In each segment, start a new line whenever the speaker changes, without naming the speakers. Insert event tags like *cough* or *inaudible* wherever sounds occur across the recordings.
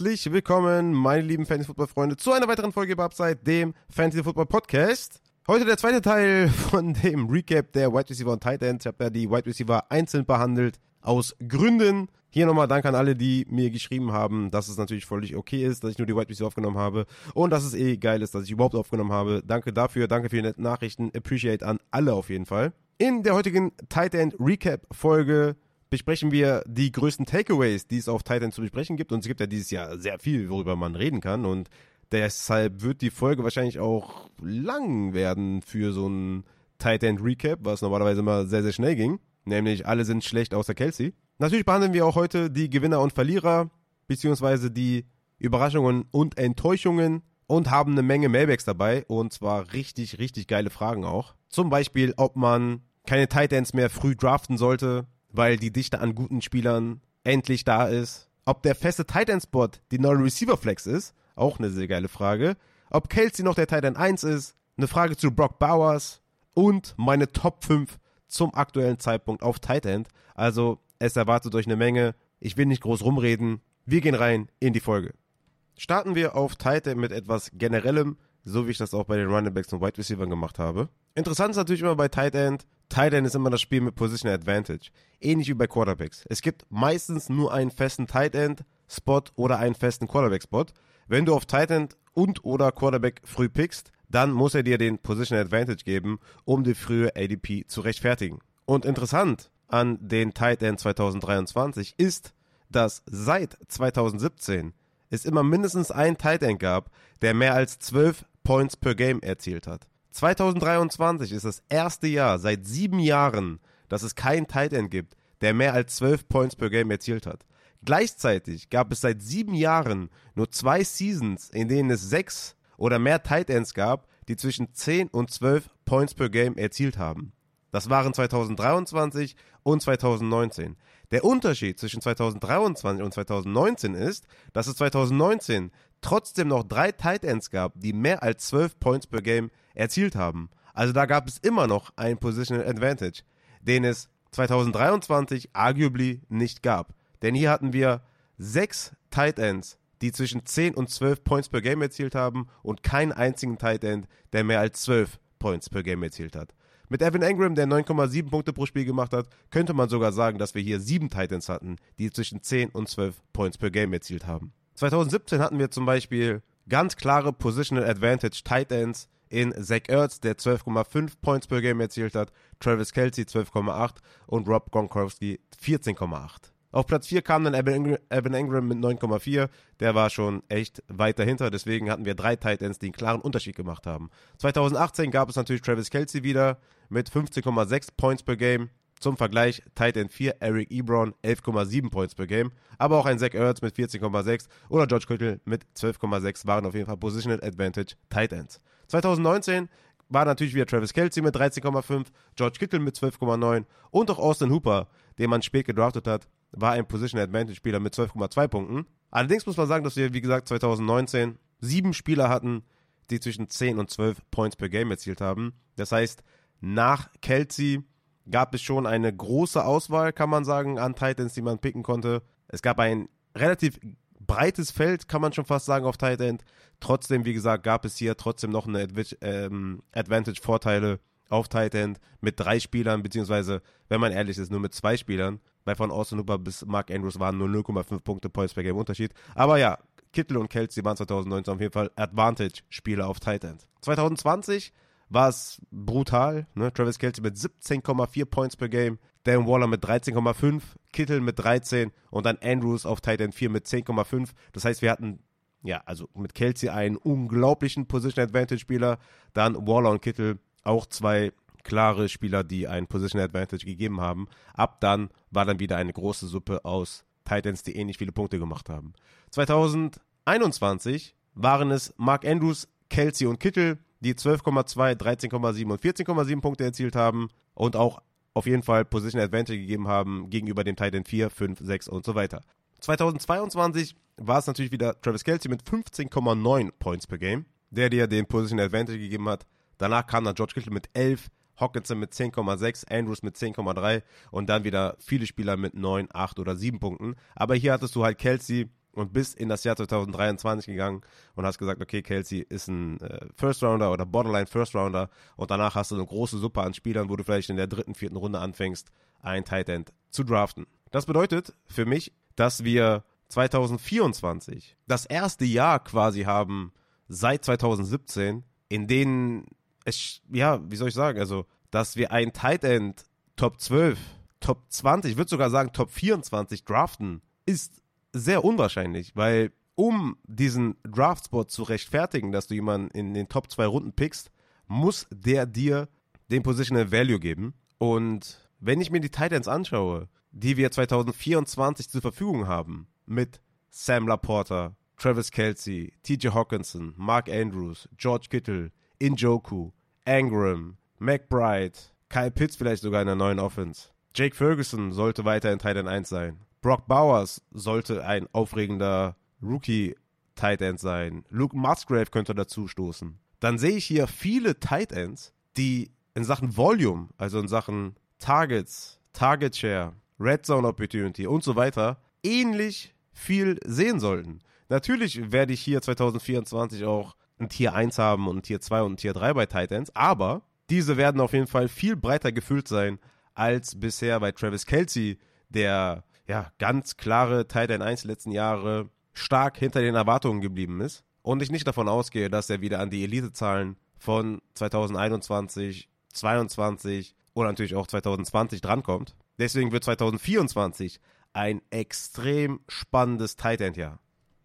Herzlich willkommen, meine lieben Fantasy-Football-Freunde, zu einer weiteren Folge über Upside, dem Fantasy-Football-Podcast. Heute der zweite Teil von dem Recap der Wide Receiver und Tight Ends. Ich habe ja die Wide Receiver einzeln behandelt, aus Gründen. Hier nochmal Dank an alle, die mir geschrieben haben, dass es natürlich völlig okay ist, dass ich nur die Wide Receiver aufgenommen habe und dass es eh geil ist, dass ich überhaupt aufgenommen habe. Danke dafür, danke für die netten Nachrichten, appreciate an alle auf jeden Fall. In der heutigen Tight End Recap Folge besprechen wir die größten Takeaways, die es auf Titan zu besprechen gibt. Und es gibt ja dieses Jahr sehr viel, worüber man reden kann. Und deshalb wird die Folge wahrscheinlich auch lang werden für so ein Titan Recap, was normalerweise immer sehr, sehr schnell ging. Nämlich alle sind schlecht außer Kelsey. Natürlich behandeln wir auch heute die Gewinner und Verlierer, beziehungsweise die Überraschungen und Enttäuschungen und haben eine Menge Mailbacks dabei und zwar richtig, richtig geile Fragen auch. Zum Beispiel, ob man keine Titans mehr früh draften sollte, weil die Dichte an guten Spielern endlich da ist. Ob der feste Tight End Spot die neue Receiver Flex ist, auch eine sehr geile Frage. Ob Kelsey noch der Tight End 1 ist, eine Frage zu Brock Bowers und meine Top 5 zum aktuellen Zeitpunkt auf Tight End. Also es erwartet euch eine Menge. Ich will nicht groß rumreden. Wir gehen rein in die Folge. Starten wir auf Tight End mit etwas generellem, so wie ich das auch bei den Running Backs und Wide Receivers gemacht habe. Interessant ist natürlich immer bei Tight End, Tight End ist immer das Spiel mit Position Advantage. Ähnlich wie bei Quarterbacks. Es gibt meistens nur einen festen Tight End Spot oder einen festen Quarterback Spot. Wenn du auf Tight End und oder Quarterback früh pickst, dann muss er dir den Position Advantage geben, um die frühe ADP zu rechtfertigen. Und interessant an den Tight End 2023 ist, dass seit 2017 es immer mindestens einen Tight End gab, der mehr als 12 Points per Game erzielt hat. 2023 ist das erste Jahr seit sieben Jahren, dass es keinen Tight End gibt, der mehr als 12 Points per Game erzielt hat. Gleichzeitig gab es seit sieben Jahren nur zwei Seasons, in denen es sechs oder mehr Tight Ends gab, die zwischen 10 und 12 Points per Game erzielt haben. Das waren 2023 und 2019. Der Unterschied zwischen 2023 und 2019 ist, dass es 2019 trotzdem noch drei Tight Ends gab, die mehr als 12 Points per Game erzielt haben. Also da gab es immer noch ein Positional Advantage, den es 2023 arguably nicht gab. Denn hier hatten wir sechs Tight Ends, die zwischen 10 und 12 Points per Game erzielt haben und keinen einzigen Tight End, der mehr als 12 Points per Game erzielt hat. Mit Evan Engram, der 9,7 Punkte pro Spiel gemacht hat, könnte man sogar sagen, dass wir hier sieben Titans hatten, die zwischen 10 und 12 Points per Game erzielt haben. 2017 hatten wir zum Beispiel ganz klare Positional Advantage Tight Ends in Zach Ertz, der 12,5 Points per Game erzielt hat, Travis Kelsey 12,8 und Rob Gronkowski 14,8. Auf Platz 4 kam dann Evan Ingram mit 9,4. Der war schon echt weit dahinter. Deswegen hatten wir drei Tight Ends, die einen klaren Unterschied gemacht haben. 2018 gab es natürlich Travis Kelsey wieder mit 15,6 Points per Game. Zum Vergleich, Tight End 4, Eric Ebron, 11,7 Points per Game. Aber auch ein Zach Ertz mit 14,6 oder George Kittle mit 12,6 waren auf jeden Fall Positional Advantage Tight Ends. 2019 war natürlich wieder Travis Kelsey mit 13,5, George Kittle mit 12,9 und auch Austin Hooper, den man spät gedraftet hat, war ein Position Advantage Spieler mit 12,2 Punkten. Allerdings muss man sagen, dass wir, wie gesagt, 2019 sieben Spieler hatten, die zwischen 10 und 12 Points per Game erzielt haben. Das heißt, nach Kelsey gab es schon eine große Auswahl, kann man sagen, an Titans, die man picken konnte. Es gab ein relativ breites Feld, kann man schon fast sagen, auf Tight End. Trotzdem, wie gesagt, gab es hier trotzdem noch eine ähm, Advantage-Vorteile auf Tight End mit drei Spielern, beziehungsweise, wenn man ehrlich ist, nur mit zwei Spielern. Weil von Austin Hooper bis Mark Andrews waren nur 0,5 Punkte Points per Game Unterschied. Aber ja, Kittel und Kelsey waren 2019 auf jeden Fall Advantage-Spieler auf Tight End. 2020 war es brutal. Ne? Travis Kelsey mit 17,4 Points per Game, Dan Waller mit 13,5, Kittel mit 13 und dann Andrews auf Tight End 4 mit 10,5. Das heißt, wir hatten ja, also mit Kelsey einen unglaublichen Position Advantage Spieler, dann Waller und Kittel auch zwei klare Spieler, die einen Position Advantage gegeben haben. Ab dann war dann wieder eine große Suppe aus Titans, die ähnlich viele Punkte gemacht haben. 2021 waren es Mark Andrews, Kelsey und Kittel, die 12,2, 13,7 und 14,7 Punkte erzielt haben und auch auf jeden Fall Position Advantage gegeben haben gegenüber dem Titan 4, 5, 6 und so weiter. 2022 war es natürlich wieder Travis Kelsey mit 15,9 Points per Game, der dir den Position Advantage gegeben hat. Danach kam dann George Kittle mit 11, Hawkinson mit 10,6, Andrews mit 10,3 und dann wieder viele Spieler mit 9, 8 oder 7 Punkten. Aber hier hattest du halt Kelsey und bist in das Jahr 2023 gegangen und hast gesagt, okay, Kelsey ist ein äh, First Rounder oder Borderline First Rounder und danach hast du eine große Suppe an Spielern, wo du vielleicht in der dritten, vierten Runde anfängst, ein Tight End zu draften. Das bedeutet für mich, dass wir 2024 das erste Jahr quasi haben seit 2017, in denen es, ja, wie soll ich sagen, also, dass wir ein Tight End Top 12, Top 20, ich würde sogar sagen Top 24 draften, ist sehr unwahrscheinlich, weil um diesen Draft-Spot zu rechtfertigen, dass du jemanden in den Top 2 Runden pickst, muss der dir den Positional Value geben. Und wenn ich mir die Titans anschaue, die wir 2024 zur Verfügung haben, mit Sam Laporta, Travis Kelsey, TJ Hawkinson, Mark Andrews, George Kittle, Injoku, Angram, McBride, Kyle Pitts vielleicht sogar in der neuen Offense. Jake Ferguson sollte weiter in Titan 1 sein. Brock Bowers sollte ein aufregender Rookie Tight End sein. Luke Musgrave könnte dazu stoßen. Dann sehe ich hier viele Tight Ends, die in Sachen Volume, also in Sachen Targets, Target Share, Red Zone Opportunity und so weiter, ähnlich viel sehen sollten. Natürlich werde ich hier 2024 auch ein Tier 1 haben und ein Tier 2 und ein Tier 3 bei Tight Ends, aber diese werden auf jeden Fall viel breiter gefüllt sein als bisher bei Travis Kelsey, der ja, ganz klare Tight End 1 letzten Jahre stark hinter den Erwartungen geblieben ist und ich nicht davon ausgehe, dass er wieder an die Elitezahlen von 2021, 2022 oder natürlich auch 2020 drankommt. Deswegen wird 2024 ein extrem spannendes Tight End Jahr.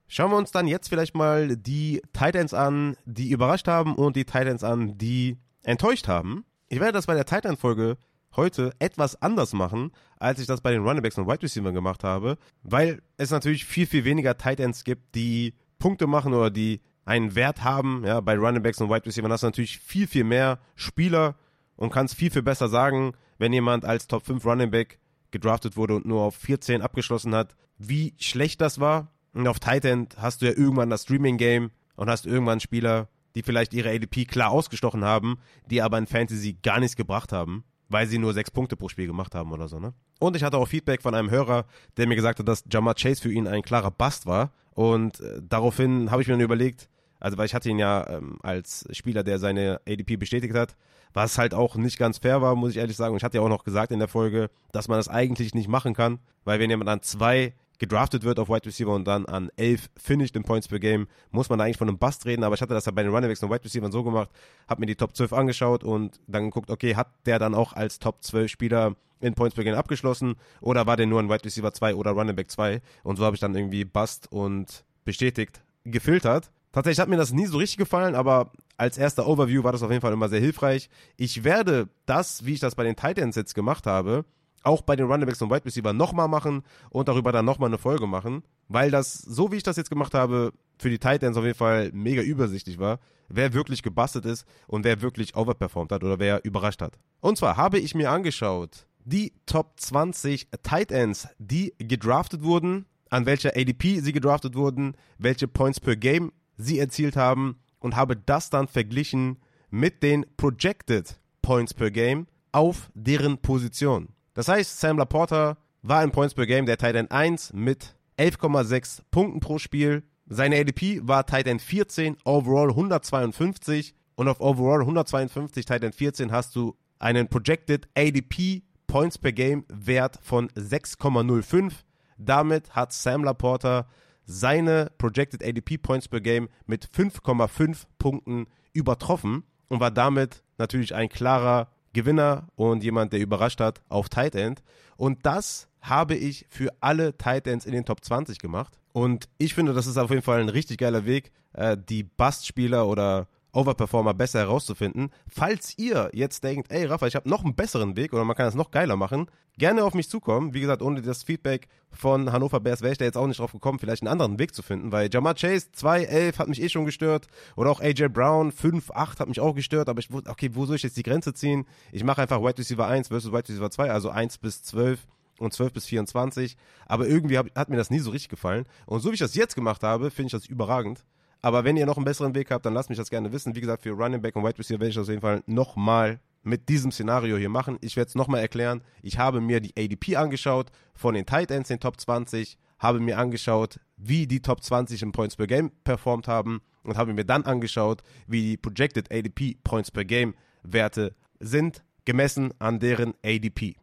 Schauen wir uns dann jetzt vielleicht mal die Tight Ends an, die überrascht haben und die Tight Ends an, die enttäuscht haben. Ich werde das bei der Tight End Folge heute etwas anders machen, als ich das bei den Runningbacks und Wide Receivers gemacht habe, weil es natürlich viel, viel weniger Tight Ends gibt, die Punkte machen oder die einen Wert haben. Ja, bei Runningbacks und Wide Receivers hast du natürlich viel, viel mehr Spieler und kannst viel, viel besser sagen, wenn jemand als Top 5 Runningback gedraftet wurde und nur auf 14 abgeschlossen hat, wie schlecht das war. Und auf Tight End hast du ja irgendwann das Streaming-Game und hast irgendwann Spieler, die vielleicht ihre ADP klar ausgestochen haben, die aber in Fantasy gar nichts gebracht haben weil sie nur sechs Punkte pro Spiel gemacht haben oder so, ne? Und ich hatte auch Feedback von einem Hörer, der mir gesagt hat, dass Jamar Chase für ihn ein klarer Bust war. Und äh, daraufhin habe ich mir dann überlegt, also weil ich hatte ihn ja ähm, als Spieler, der seine ADP bestätigt hat, was halt auch nicht ganz fair war, muss ich ehrlich sagen. Und ich hatte ja auch noch gesagt in der Folge, dass man das eigentlich nicht machen kann, weil wenn jemand an zwei gedraftet wird auf Wide Receiver und dann an 11 finished in Points per Game, muss man da eigentlich von einem Bust reden, aber ich hatte das ja bei den Runningbacks und Wide Receivers so gemacht, habe mir die Top 12 angeschaut und dann geguckt, okay, hat der dann auch als Top 12 Spieler in Points per Game abgeschlossen oder war der nur ein Wide Receiver 2 oder Running Back 2 und so habe ich dann irgendwie Bust und bestätigt gefiltert. Tatsächlich hat mir das nie so richtig gefallen, aber als erster Overview war das auf jeden Fall immer sehr hilfreich. Ich werde das, wie ich das bei den Titans jetzt gemacht habe, auch bei den Runningbacks und Wide Receiver nochmal machen und darüber dann nochmal eine Folge machen, weil das, so wie ich das jetzt gemacht habe, für die Titans auf jeden Fall mega übersichtlich war, wer wirklich gebastelt ist und wer wirklich overperformed hat oder wer überrascht hat. Und zwar habe ich mir angeschaut, die Top 20 Tight Ends, die gedraftet wurden, an welcher ADP sie gedraftet wurden, welche Points per Game sie erzielt haben und habe das dann verglichen mit den Projected Points per Game auf deren Position. Das heißt, Sam Laporta war in Points per Game der Tight End 1 mit 11,6 Punkten pro Spiel. Seine ADP war Tight End 14, overall 152 und auf overall 152 Tight End 14 hast du einen projected ADP Points per Game Wert von 6,05. Damit hat Sam Laporta seine projected ADP Points per Game mit 5,5 Punkten übertroffen und war damit natürlich ein klarer Gewinner und jemand, der überrascht hat auf Tight End. Und das habe ich für alle Tight Ends in den Top 20 gemacht. Und ich finde, das ist auf jeden Fall ein richtig geiler Weg, äh, die Bust-Spieler oder Overperformer besser herauszufinden. Falls ihr jetzt denkt, ey Rafa, ich habe noch einen besseren Weg oder man kann das noch geiler machen, gerne auf mich zukommen. Wie gesagt, ohne das Feedback von Hannover Bears wäre ich da jetzt auch nicht drauf gekommen, vielleicht einen anderen Weg zu finden, weil Jamar Chase 2-11 hat mich eh schon gestört oder auch AJ Brown 5-8 hat mich auch gestört, aber ich wusste, okay, wo soll ich jetzt die Grenze ziehen? Ich mache einfach Wide Receiver 1 versus Wide Receiver 2, also 1 bis 12 und 12 bis 24, aber irgendwie hat mir das nie so richtig gefallen und so wie ich das jetzt gemacht habe, finde ich das überragend aber wenn ihr noch einen besseren Weg habt, dann lasst mich das gerne wissen. Wie gesagt, für Running Back und Wide Receiver werde ich das auf jeden Fall nochmal mit diesem Szenario hier machen. Ich werde es nochmal erklären. Ich habe mir die ADP angeschaut von den Tight Ends, den Top 20, habe mir angeschaut, wie die Top 20 in Points per Game performt haben und habe mir dann angeschaut, wie die Projected ADP Points per Game Werte sind, gemessen an deren ADP.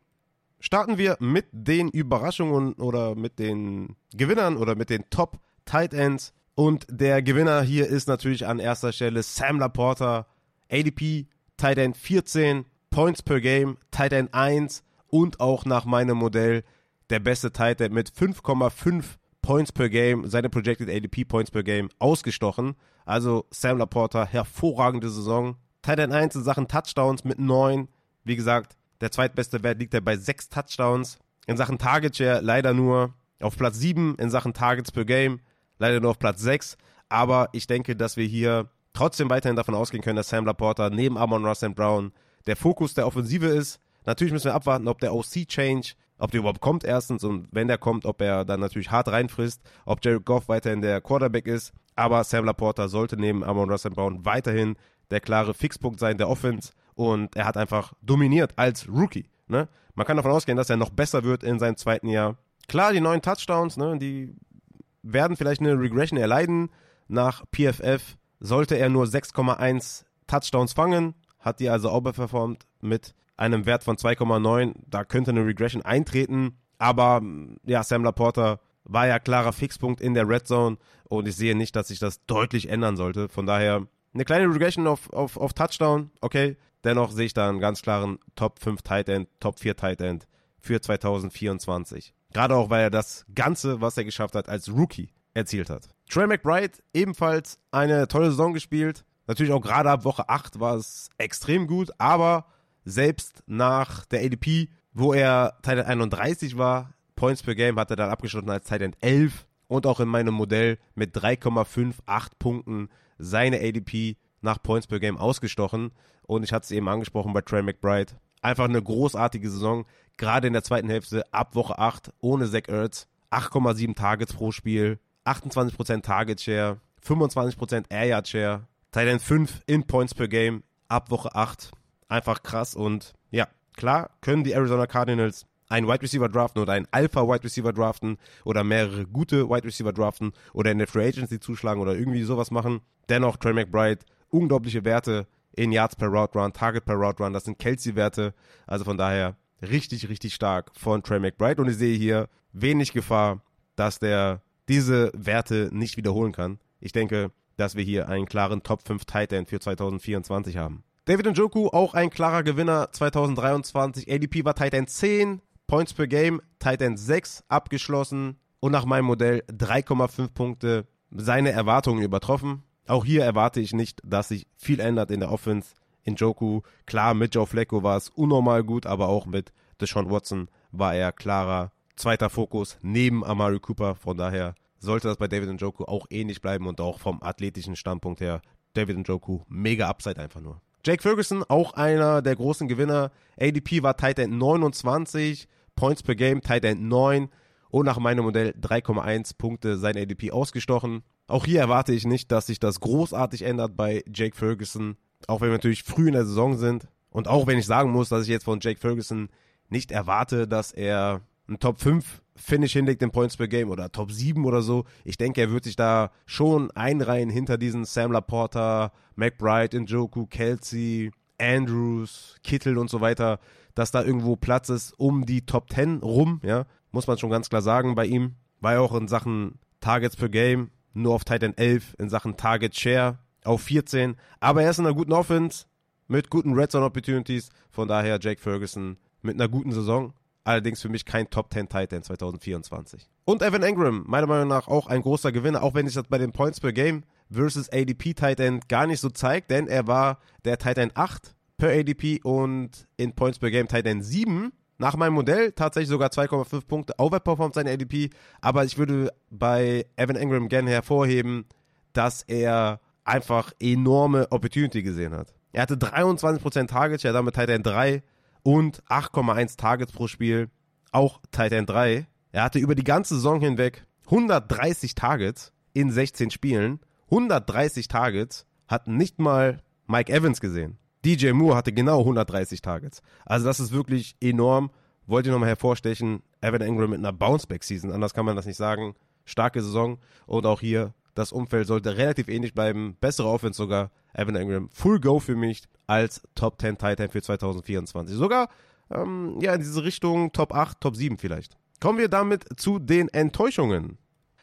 Starten wir mit den Überraschungen oder mit den Gewinnern oder mit den Top Tight Ends. Und der Gewinner hier ist natürlich an erster Stelle Sam Laporta, ADP Tight End 14, Points per Game, Tight End 1 und auch nach meinem Modell der beste Tight End mit 5,5 Points per Game, seine Projected ADP Points per Game ausgestochen. Also Sam Laporta, hervorragende Saison. Tight End 1 in Sachen Touchdowns mit 9. Wie gesagt, der zweitbeste Wert liegt er bei 6 Touchdowns. In Sachen Target Share leider nur auf Platz 7 in Sachen Targets per Game, leider nur auf Platz 6. Aber ich denke, dass wir hier trotzdem weiterhin davon ausgehen können, dass Sam Laporta neben Amon Ross Brown der Fokus der Offensive ist. Natürlich müssen wir abwarten, ob der OC-Change, ob der überhaupt kommt erstens und wenn der kommt, ob er dann natürlich hart reinfrisst, ob Jared Goff weiterhin der Quarterback ist. Aber Sam Laporta sollte neben Amon Ross Brown weiterhin der klare Fixpunkt sein der Offense und er hat einfach dominiert als Rookie. Ne? Man kann davon ausgehen, dass er noch besser wird in seinem zweiten Jahr. Klar, die neuen Touchdowns, ne, die werden vielleicht eine Regression erleiden. Nach PFF sollte er nur 6,1 Touchdowns fangen, hat die also overperformed mit einem Wert von 2,9. Da könnte eine Regression eintreten. Aber ja, Sam Laporta war ja klarer Fixpunkt in der Red Zone und ich sehe nicht, dass sich das deutlich ändern sollte. Von daher eine kleine Regression auf, auf, auf Touchdown, okay. Dennoch sehe ich da einen ganz klaren Top 5 Tight End, Top 4 Tight End für 2024. Gerade auch, weil er das Ganze, was er geschafft hat, als Rookie erzielt hat. Trey McBride ebenfalls eine tolle Saison gespielt. Natürlich auch gerade ab Woche 8 war es extrem gut, aber selbst nach der ADP, wo er Tight End 31 war, Points per Game hat er dann abgeschlossen als Tight End 11 und auch in meinem Modell mit 3,58 Punkten seine ADP nach Points per Game ausgestochen. Und ich hatte es eben angesprochen bei Trey McBride. Einfach eine großartige Saison, gerade in der zweiten Hälfte, ab Woche 8, ohne Zach Ertz. 8,7 Targets pro Spiel, 28% Target Share, 25% Air Yard Share, Titan 5 in Points per Game, ab Woche 8. Einfach krass und ja, klar können die Arizona Cardinals einen Wide Receiver draften oder einen Alpha Wide Receiver draften oder mehrere gute Wide Receiver draften oder in der Free Agency zuschlagen oder irgendwie sowas machen. Dennoch Trey McBride, unglaubliche Werte in Yards per Route Run, Target per Route Run, das sind Kelsey-Werte. Also von daher richtig, richtig stark von Trey McBride und ich sehe hier wenig Gefahr, dass der diese Werte nicht wiederholen kann. Ich denke, dass wir hier einen klaren Top 5 Tight End für 2024 haben. David Njoku, auch ein klarer Gewinner 2023. ADP war Tight End 10, Points per Game, Tight End 6 abgeschlossen und nach meinem Modell 3,5 Punkte seine Erwartungen übertroffen. Auch hier erwarte ich nicht, dass sich viel ändert in der Offense. In Joku, klar, mit Joe Flacco war es unnormal gut, aber auch mit Deshaun Watson war er klarer zweiter Fokus neben Amari Cooper. Von daher sollte das bei David Njoku auch ähnlich bleiben und auch vom athletischen Standpunkt her David Njoku mega Upside einfach nur. Jake Ferguson, auch einer der großen Gewinner. ADP war Tight End 29, Points per Game Tight End 9 und nach meinem Modell 3,1 Punkte sein ADP ausgestochen. Auch hier erwarte ich nicht, dass sich das großartig ändert bei Jake Ferguson, auch wenn wir natürlich früh in der Saison sind. Und auch wenn ich sagen muss, dass ich jetzt von Jake Ferguson nicht erwarte, dass er ein Top 5 Finish hinlegt in Points per Game oder Top 7 oder so. Ich denke, er wird sich da schon einreihen hinter diesen Sam Laporta, McBride, Njoku, Kelsey, Andrews, Kittel und so weiter, dass da irgendwo Platz ist um die Top 10 rum, ja. Muss man schon ganz klar sagen bei ihm. War ja auch in Sachen Targets per Game nur auf Titan 11, in Sachen Target Share auf 14. Aber er ist in einer guten Offense mit guten Red Zone Opportunities. Von daher Jake Ferguson mit einer guten Saison. Allerdings für mich kein Top 10 Titan 2024. Und Evan Engram, meiner Meinung nach auch ein großer Gewinner, auch wenn sich das bei den Points per Game versus ADP Titan gar nicht so zeigt, denn er war der Titan 8 per ADP und in Points per Game Titan 7. Nach meinem Modell tatsächlich sogar 2,5 Punkte overperformt seine ADP, aber ich würde bei Evan Engram gerne hervorheben, dass er einfach enorme Opportunity gesehen hat. Er hatte 23% Target Share, damit Titan 3 und 8,1 Targets pro Spiel, auch Titan 3. Er hatte über die ganze Saison hinweg 130 Targets in 16 Spielen. 130 Targets hat nicht mal Mike Evans gesehen. DJ Moore hatte genau 130 Targets. Also das ist wirklich enorm, wollte ich nochmal hervorstechen, Evan Ingram mit einer Bounceback-Season, anders kann man das nicht sagen. Starke Saison und auch hier das Umfeld sollte relativ ähnlich bleiben. Bessere Offense sogar. Evan Ingram, Full Go für mich als Top 10 Titan für 2024. Sogar ähm, ja in diese Richtung Top 8, Top 7 vielleicht. Kommen wir damit zu den Enttäuschungen.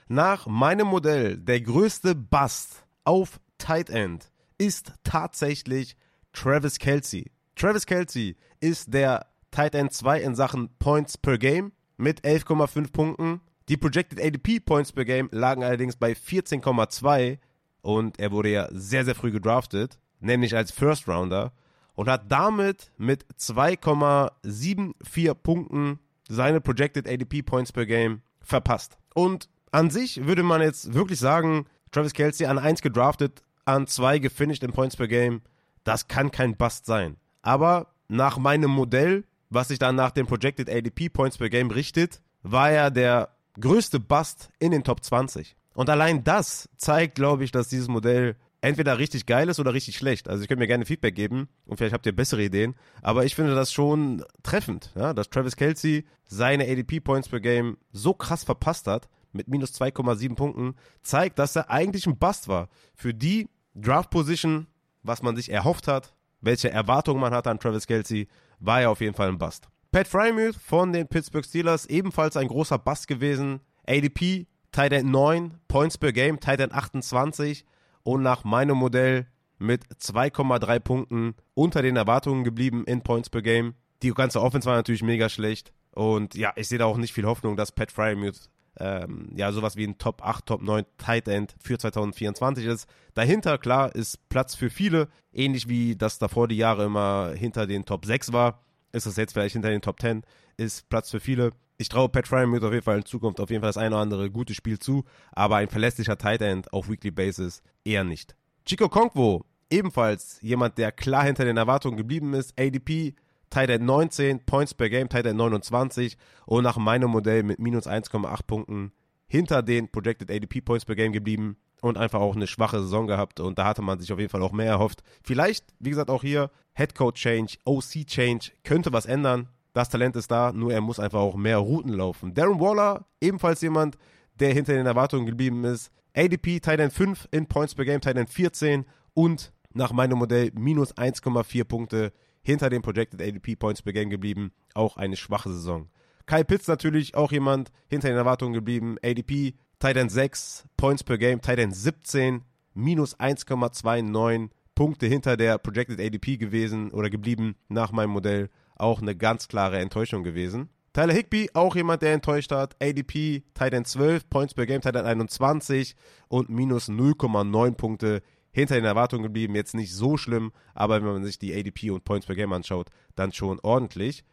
Nach meinem Modell der größte Bust auf Tight End ist tatsächlich Travis Kelsey. Travis Kelsey ist der Tight End 2 in Sachen Points per Game mit 11,5 Punkten. Die Projected ADP Points per Game lagen allerdings bei 14,2 und er wurde ja sehr, sehr früh gedraftet, nämlich als First Rounder und hat damit mit 2,74 Punkten seine Projected ADP Points per Game verpasst. Und an sich würde man jetzt wirklich sagen, Travis Kelsey an 1 gedraftet, an 2 gefinisht in Points per Game, das kann kein Bust sein. Aber nach meinem Modell, was sich dann nach den Projected ADP Points per Game richtet, war er der größte Bust in den Top 20. Und allein das zeigt, glaube ich, dass dieses Modell entweder richtig geil ist oder richtig schlecht. Also ich könnte mir gerne Feedback geben und vielleicht habt ihr bessere Ideen. Aber ich finde das schon treffend, ja, dass Travis Kelsey seine ADP Points per Game so krass verpasst hat mit minus 2,7 Punkten, zeigt, dass er eigentlich ein Bust war. Für die Draft Position, was man sich erhofft hat, welche Erwartungen man hatte an Travis Kelsey, war er auf jeden Fall ein Bust. Pat Frymuth von den Pittsburgh Steelers, ebenfalls ein großer Bust gewesen. ADP, Tight End 9, Points per Game, Tight End 28 und nach meinem Modell mit 2,3 Punkten unter den Erwartungen geblieben in Points per Game. Die ganze Offense war natürlich mega schlecht und ja, ich sehe da auch nicht viel Hoffnung, dass Pat Frymuth ähm, ja, sowas wie ein Top 8, Top 9 Tight End für 2024 ist. Dahinter, klar, ist Platz für viele, ähnlich wie das davor die Jahre immer hinter den Top 6 war ist es jetzt vielleicht hinter den Top 10, ist Platz für viele. Ich traue Pat Fryermuth auf jeden Fall in Zukunft auf jeden Fall das eine oder andere gute Spiel zu, aber ein verlässlicher Tight End auf Weekly Basis eher nicht. Chico Konkwo, ebenfalls jemand, der klar hinter den Erwartungen geblieben ist. ADP, Tight End 19, Points per Game, Tight End 29 und nach meinem Modell mit minus 1,8 Punkten hinter den Projected ADP Points per Game geblieben und einfach auch eine schwache Saison gehabt und da hatte man sich auf jeden Fall auch mehr erhofft. Vielleicht, wie gesagt, auch hier Headcoach Change, OC Change könnte was ändern. Das Talent ist da, nur er muss einfach auch mehr Routen laufen. Darren Waller, ebenfalls jemand, der hinter den Erwartungen geblieben ist. ADP Titan 5 in Points per Game, Titan 14 und nach meinem Modell minus 1,4 Punkte hinter den Projected ADP Points per Game geblieben. Auch eine schwache Saison. Kyle Pitts natürlich auch jemand hinter den Erwartungen geblieben. ADP Titan 6, Points per Game, Titan 17, minus 1,29 Punkte hinter der Projected ADP gewesen oder geblieben nach meinem Modell. Auch eine ganz klare Enttäuschung gewesen. Tyler Higby, auch jemand, der enttäuscht hat. ADP, Titan 12, Points per Game, Titan 21 und minus 0,9 Punkte hinter den Erwartungen geblieben. Jetzt nicht so schlimm, aber wenn man sich die ADP und Points per Game anschaut, dann schon ordentlich.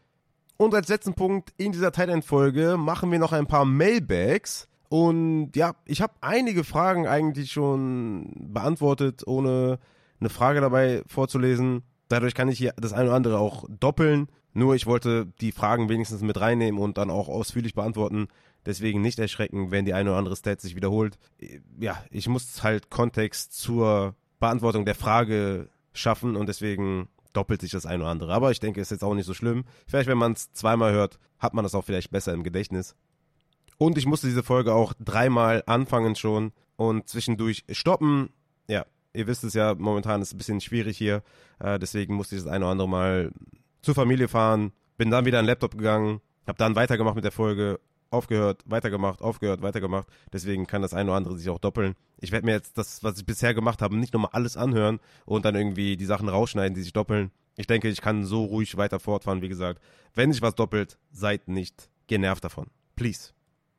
Und als letzten Punkt in dieser Titan-Folge machen wir noch ein paar Mailbags. Und ja, ich habe einige Fragen eigentlich schon beantwortet, ohne eine Frage dabei vorzulesen. Dadurch kann ich hier das eine oder andere auch doppeln. Nur ich wollte die Fragen wenigstens mit reinnehmen und dann auch ausführlich beantworten. Deswegen nicht erschrecken, wenn die eine oder andere Stat sich wiederholt. Ja, ich muss halt Kontext zur Beantwortung der Frage schaffen und deswegen doppelt sich das eine oder andere. Aber ich denke, es ist jetzt auch nicht so schlimm. Vielleicht, wenn man es zweimal hört, hat man das auch vielleicht besser im Gedächtnis. Und ich musste diese Folge auch dreimal anfangen schon und zwischendurch stoppen. Ja, ihr wisst es ja, momentan ist es ein bisschen schwierig hier. Äh, deswegen musste ich das eine oder andere Mal zur Familie fahren. Bin dann wieder an den Laptop gegangen, habe dann weitergemacht mit der Folge, aufgehört, weitergemacht, aufgehört, weitergemacht. Deswegen kann das eine oder andere sich auch doppeln. Ich werde mir jetzt das, was ich bisher gemacht habe, nicht nochmal alles anhören und dann irgendwie die Sachen rausschneiden, die sich doppeln. Ich denke, ich kann so ruhig weiter fortfahren, wie gesagt. Wenn sich was doppelt, seid nicht genervt davon. Please.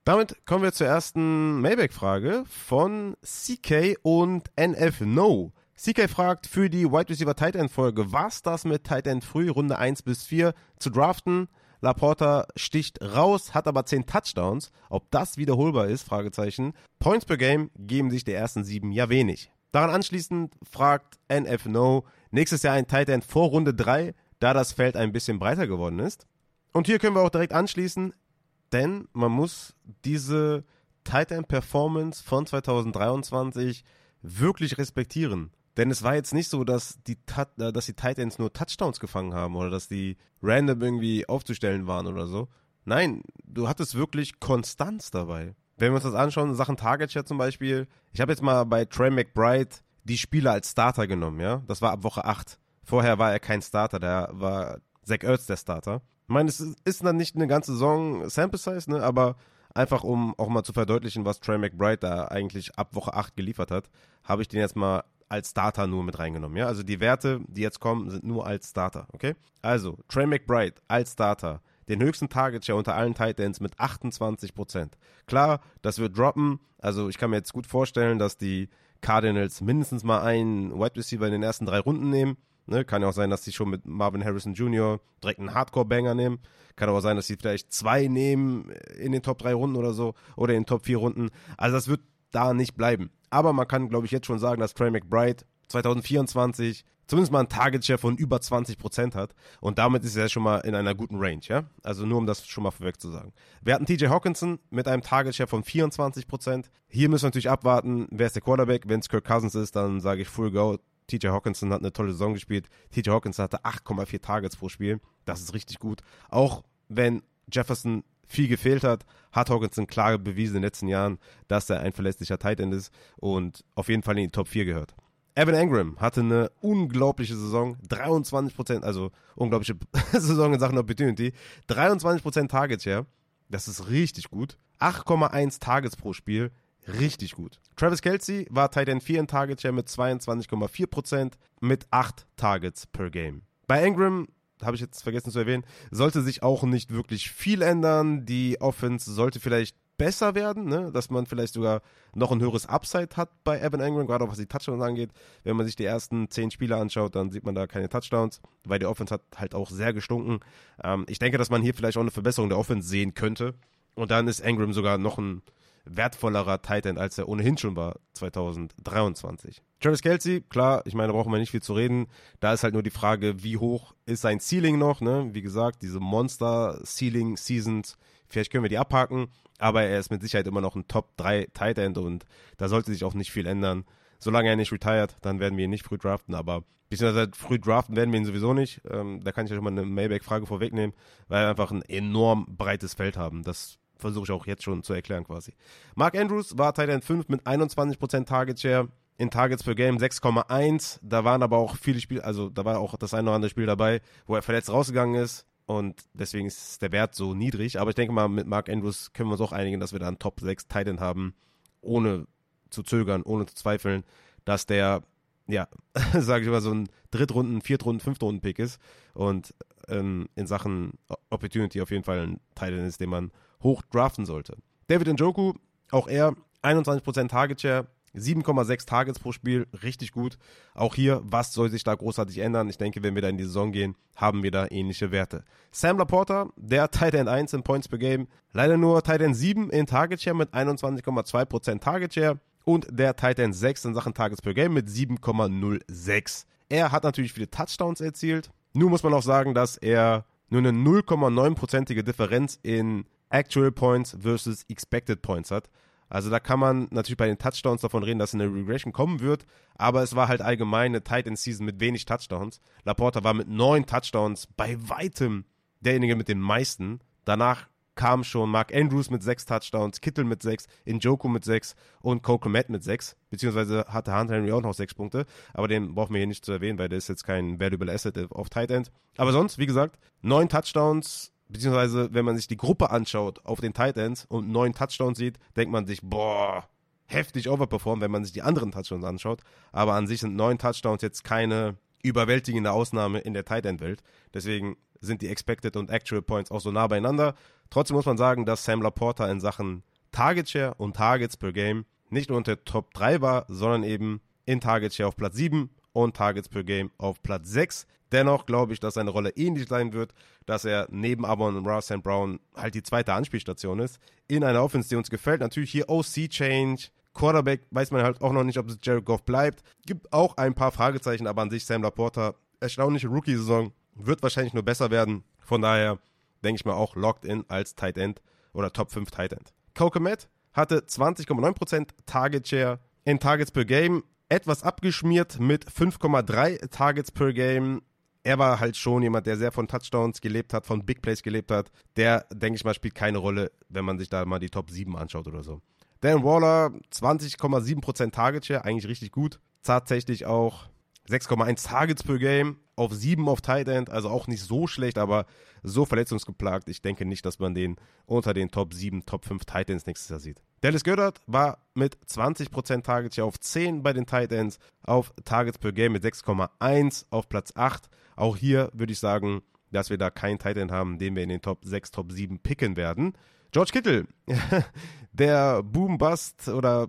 Damit kommen wir zur ersten Mailback-Frage von CK und NF No. CK fragt für die Wide Receiver Tight End Folge, was das mit Tight End früh, Runde 1 bis 4 zu draften? Laporta sticht raus, hat aber 10 Touchdowns. Ob das wiederholbar ist? Fragezeichen. Points per Game geben sich die ersten sieben ja wenig. Daran anschließend fragt NF No, nächstes Jahr ein Tight End vor Runde 3, da das Feld ein bisschen breiter geworden ist. Und hier können wir auch direkt anschließen. Denn man muss diese Tight End Performance von 2023 wirklich respektieren. Denn es war jetzt nicht so, dass die, äh, dass die Titans nur Touchdowns gefangen haben oder dass die random irgendwie aufzustellen waren oder so. Nein, du hattest wirklich Konstanz dabei. Wenn wir uns das anschauen, Sachen Target Share zum Beispiel, ich habe jetzt mal bei Trey McBride die Spieler als Starter genommen, ja. Das war ab Woche 8. Vorher war er kein Starter, da war Zach Ertz der Starter. Ich meine, es ist dann nicht eine ganze Saison Sample Size, ne, aber einfach um auch mal zu verdeutlichen, was Trey McBride da eigentlich ab Woche 8 geliefert hat, habe ich den jetzt mal als Starter nur mit reingenommen. Ja? Also die Werte, die jetzt kommen, sind nur als Starter. Okay? Also Trey McBride als Starter. Den höchsten Target Share unter allen Titans mit 28%. Klar, das wird droppen. Also ich kann mir jetzt gut vorstellen, dass die Cardinals mindestens mal einen Wide Receiver in den ersten drei Runden nehmen. Ne, kann ja auch sein, dass sie schon mit Marvin Harrison Jr. direkt einen Hardcore-Banger nehmen. Kann aber sein, dass sie vielleicht zwei nehmen in den Top drei Runden oder so oder in den Top vier Runden. Also das wird da nicht bleiben. Aber man kann, glaube ich, jetzt schon sagen, dass Trey McBride 2024 zumindest mal einen Target Share von über 20% hat. Und damit ist er schon mal in einer guten Range, ja? Also nur um das schon mal vorweg zu sagen. Wir hatten TJ Hawkinson mit einem Target Share von 24%. Hier müssen wir natürlich abwarten, wer ist der Quarterback. Wenn es Kirk Cousins ist, dann sage ich Full Go. TJ Hawkinson hat eine tolle Saison gespielt. TJ Hawkinson hatte 8,4 Targets pro Spiel. Das ist richtig gut. Auch wenn Jefferson viel gefehlt hat, hat Hawkinson klar bewiesen in den letzten Jahren, dass er ein verlässlicher Tight End ist und auf jeden Fall in die Top 4 gehört. Evan Engram hatte eine unglaubliche Saison, 23%, also unglaubliche *laughs* Saison in Sachen Opportunity, 23% Target Share, das ist richtig gut, 8,1 Targets pro Spiel, richtig gut. Travis Kelsey war Tight End 4 in Target Share mit 22,4% mit 8 Targets per Game. Bei Engram habe ich jetzt vergessen zu erwähnen, sollte sich auch nicht wirklich viel ändern. Die Offense sollte vielleicht besser werden, ne? dass man vielleicht sogar noch ein höheres Upside hat bei Evan Engram, gerade auch was die Touchdowns angeht. Wenn man sich die ersten zehn Spiele anschaut, dann sieht man da keine Touchdowns, weil die Offense hat halt auch sehr gestunken. Ähm, ich denke, dass man hier vielleicht auch eine Verbesserung der Offense sehen könnte. Und dann ist Engram sogar noch ein wertvollerer Tight End, als er ohnehin schon war 2023. Travis Kelsey, klar, ich meine, da brauchen wir nicht viel zu reden. Da ist halt nur die Frage, wie hoch ist sein Ceiling noch, ne? Wie gesagt, diese Monster-Ceiling-Seasons, vielleicht können wir die abhaken, aber er ist mit Sicherheit immer noch ein Top 3 Tight End und da sollte sich auch nicht viel ändern. Solange er nicht retired, dann werden wir ihn nicht früh draften, aber beziehungsweise früh draften werden wir ihn sowieso nicht. Ähm, da kann ich ja schon mal eine Mailback-Frage vorwegnehmen, weil wir einfach ein enorm breites Feld haben. Das versuche ich auch jetzt schon zu erklären quasi. Mark Andrews war Tight End 5 mit 21% Target Share. In Targets per Game 6,1. Da waren aber auch viele Spiele, also da war auch das eine oder andere Spiel dabei, wo er verletzt rausgegangen ist. Und deswegen ist der Wert so niedrig. Aber ich denke mal, mit Mark Andrews können wir uns auch einigen, dass wir da einen Top 6 Tight End haben, ohne zu zögern, ohne zu zweifeln, dass der, ja, *laughs* sage ich mal, so ein Drittrunden-, Viertrunden-, Fünftrunden-Pick ist. Und ähm, in Sachen Opportunity auf jeden Fall ein Tight End ist, den man hoch draften sollte. David Njoku, auch er 21% Target Share, 7,6 Targets pro Spiel, richtig gut. Auch hier, was soll sich da großartig ändern? Ich denke, wenn wir da in die Saison gehen, haben wir da ähnliche Werte. Sam Laporta, der *laughs* Tight End 1 in Points per Game, leider nur Tight End 7 in Target Share mit 21,2% Target Share und der Tight End 6 in Sachen Targets per Game mit 7,06. Er hat natürlich viele Touchdowns erzielt. Nur muss man auch sagen, dass er nur eine 0,9%ige Differenz in Actual Points versus Expected Points hat. Also da kann man natürlich bei den Touchdowns davon reden, dass eine Regression kommen wird, aber es war halt allgemein eine Tight End Season mit wenig Touchdowns. Laporta war mit neun Touchdowns bei weitem derjenige mit den meisten. Danach kam schon Mark Andrews mit sechs Touchdowns, Kittel mit sechs, Njoku mit sechs und Cole Matt mit sechs, beziehungsweise hatte Hunter Henry auch noch sechs Punkte, aber den brauchen wir hier nicht zu erwähnen, weil der ist jetzt kein valuable Asset auf Tight End. Aber sonst, wie gesagt, neun Touchdowns, beziehungsweise wenn man sich die Gruppe anschaut auf den Tight Ends und neun Touchdowns sieht, denkt man sich, boah, heftig overperformed, wenn man sich die anderen Touchdowns anschaut. Aber an sich sind neun Touchdowns jetzt keine überwältigende Ausnahme in der Tight End Welt. Deswegen sind die Expected und Actual Points auch so nah beieinander. Trotzdem muss man sagen, dass Sam Laporta in Sachen Target Share und Targets per Game nicht nur unter Top 3 war, sondern eben in Target Share auf Platz 7 und Targets per Game auf Platz 6. Dennoch glaube ich, dass seine Rolle ähnlich sein wird, dass er neben Abon und Ross and Brown halt die zweite Anspielstation ist. In einer Offense, die uns gefällt. Natürlich hier OC-Change. Quarterback weiß man halt auch noch nicht, ob es Jared Goff bleibt. Gibt auch ein paar Fragezeichen, aber an sich Sam Laporta, erstaunliche Rookie-Saison, wird wahrscheinlich nur besser werden. Von daher denke ich mal auch locked in als Tight End oder Top 5 Tight End. Kokemet hatte 20,9% Target Share in Targets per Game etwas abgeschmiert mit 5,3 Targets per Game. Er war halt schon jemand, der sehr von Touchdowns gelebt hat, von Big Plays gelebt hat. Der, denke ich mal, spielt keine Rolle, wenn man sich da mal die Top 7 anschaut oder so. Dan Waller, 20,7% Target Share, eigentlich richtig gut. Tatsächlich auch 6,1 Targets per Game auf 7 auf Tight End, also auch nicht so schlecht, aber so verletzungsgeplagt. Ich denke nicht, dass man den unter den Top 7, Top 5 Tight Ends nächstes Jahr sieht. Dallas Goddard war mit 20% Targets Share auf 10 bei den Tight Ends, auf Targets per Game mit 6,1 auf Platz 8. Auch hier würde ich sagen, dass wir da keinen Tight End haben, den wir in den Top 6, Top 7 picken werden. George Kittle, *laughs* der Boom-Bust oder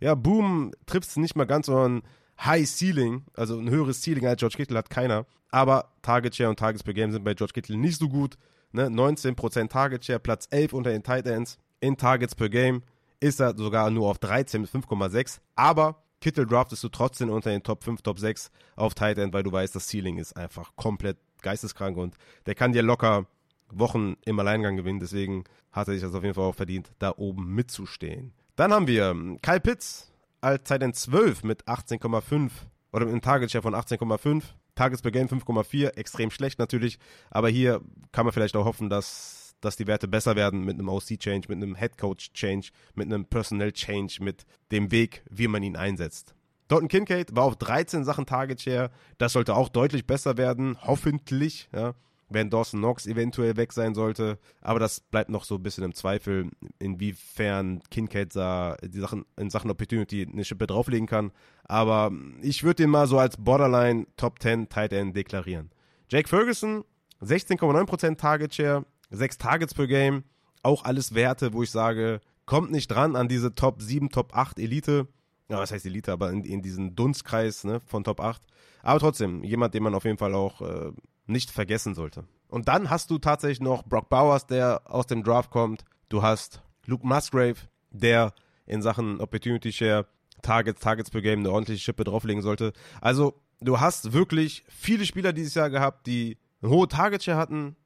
ja, Boom trifft es nicht mal ganz, sondern High Ceiling, also ein höheres Ceiling als George Kittle hat keiner. Aber Target Share und Targets per Game sind bei George Kittle nicht so gut. Ne? 19% Target Share, Platz 11 unter den Tight Ends. In Targets per Game ist er sogar nur auf 13 mit 5,6. Aber Kittle draftest du trotzdem unter den Top 5, Top 6 auf Tight End, weil du weißt, das Ceiling ist einfach komplett geisteskrank und der kann dir locker Wochen im Alleingang gewinnen. Deswegen hat er sich das auf jeden Fall auch verdient, da oben mitzustehen. Dann haben wir Kyle Pitts als Tight End 12 mit 18,5 oder mit einem Target Share von 18,5. Targets per Game 5,4, extrem schlecht natürlich, aber hier kann man vielleicht auch hoffen, dass, dass die Werte besser werden mit einem OC-Change, mit einem Head-Coach-Change, mit einem Personnel-Change, mit dem Weg, wie man ihn einsetzt. Dalton Kincaid war auf 13 Sachen Target Share, das sollte auch deutlich besser werden, hoffentlich, ja wenn Dawson Knox eventuell weg sein sollte. Aber das bleibt noch so ein bisschen im Zweifel, inwiefern Kincaid da die Sachen, in Sachen Opportunity eine Schippe drauflegen kann. Aber ich würde den mal so als Borderline Top 10 Tight End deklarieren. Jake Ferguson, 16,9% Target Share, 6 Targets per Game. Auch alles Werte, wo ich sage, kommt nicht dran an diese Top 7, Top 8 Elite. Ja, was heißt Elite, aber in, in diesen Dunstkreis ne, von Top 8. Aber trotzdem, jemand, den man auf jeden Fall auch äh, nicht vergessen sollte. Und dann hast du tatsächlich noch Brock Bowers, der aus dem Draft kommt. Du hast Luke Musgrave, der in Sachen Opportunity Share, Targets, Targets per Game eine ordentliche Schippe drauflegen sollte. Also, du hast wirklich viele Spieler dieses Jahr gehabt, die eine hohe Target Share hatten,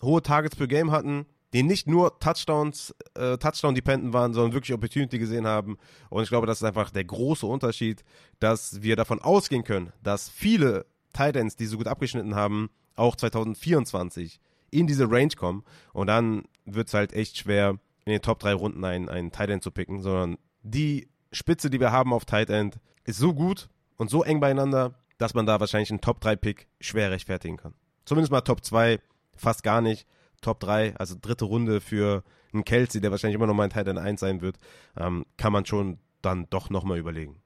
hohe Targets per Game hatten, die nicht nur Touchdowns, äh, Touchdown-dependent waren, sondern wirklich Opportunity gesehen haben. Und ich glaube, das ist einfach der große Unterschied, dass wir davon ausgehen können, dass viele Titans, die so gut abgeschnitten haben, auch 2024 in diese Range kommen. Und dann wird es halt echt schwer, in den Top 3 Runden einen, einen Tight End zu picken, sondern die Spitze, die wir haben auf Tight End, ist so gut und so eng beieinander, dass man da wahrscheinlich einen Top 3 Pick schwer rechtfertigen kann. Zumindest mal Top 2, fast gar nicht. Top 3, also dritte Runde für einen Kelsey, der wahrscheinlich immer noch mal ein Tight End 1 sein wird, ähm, kann man schon dann doch nochmal überlegen.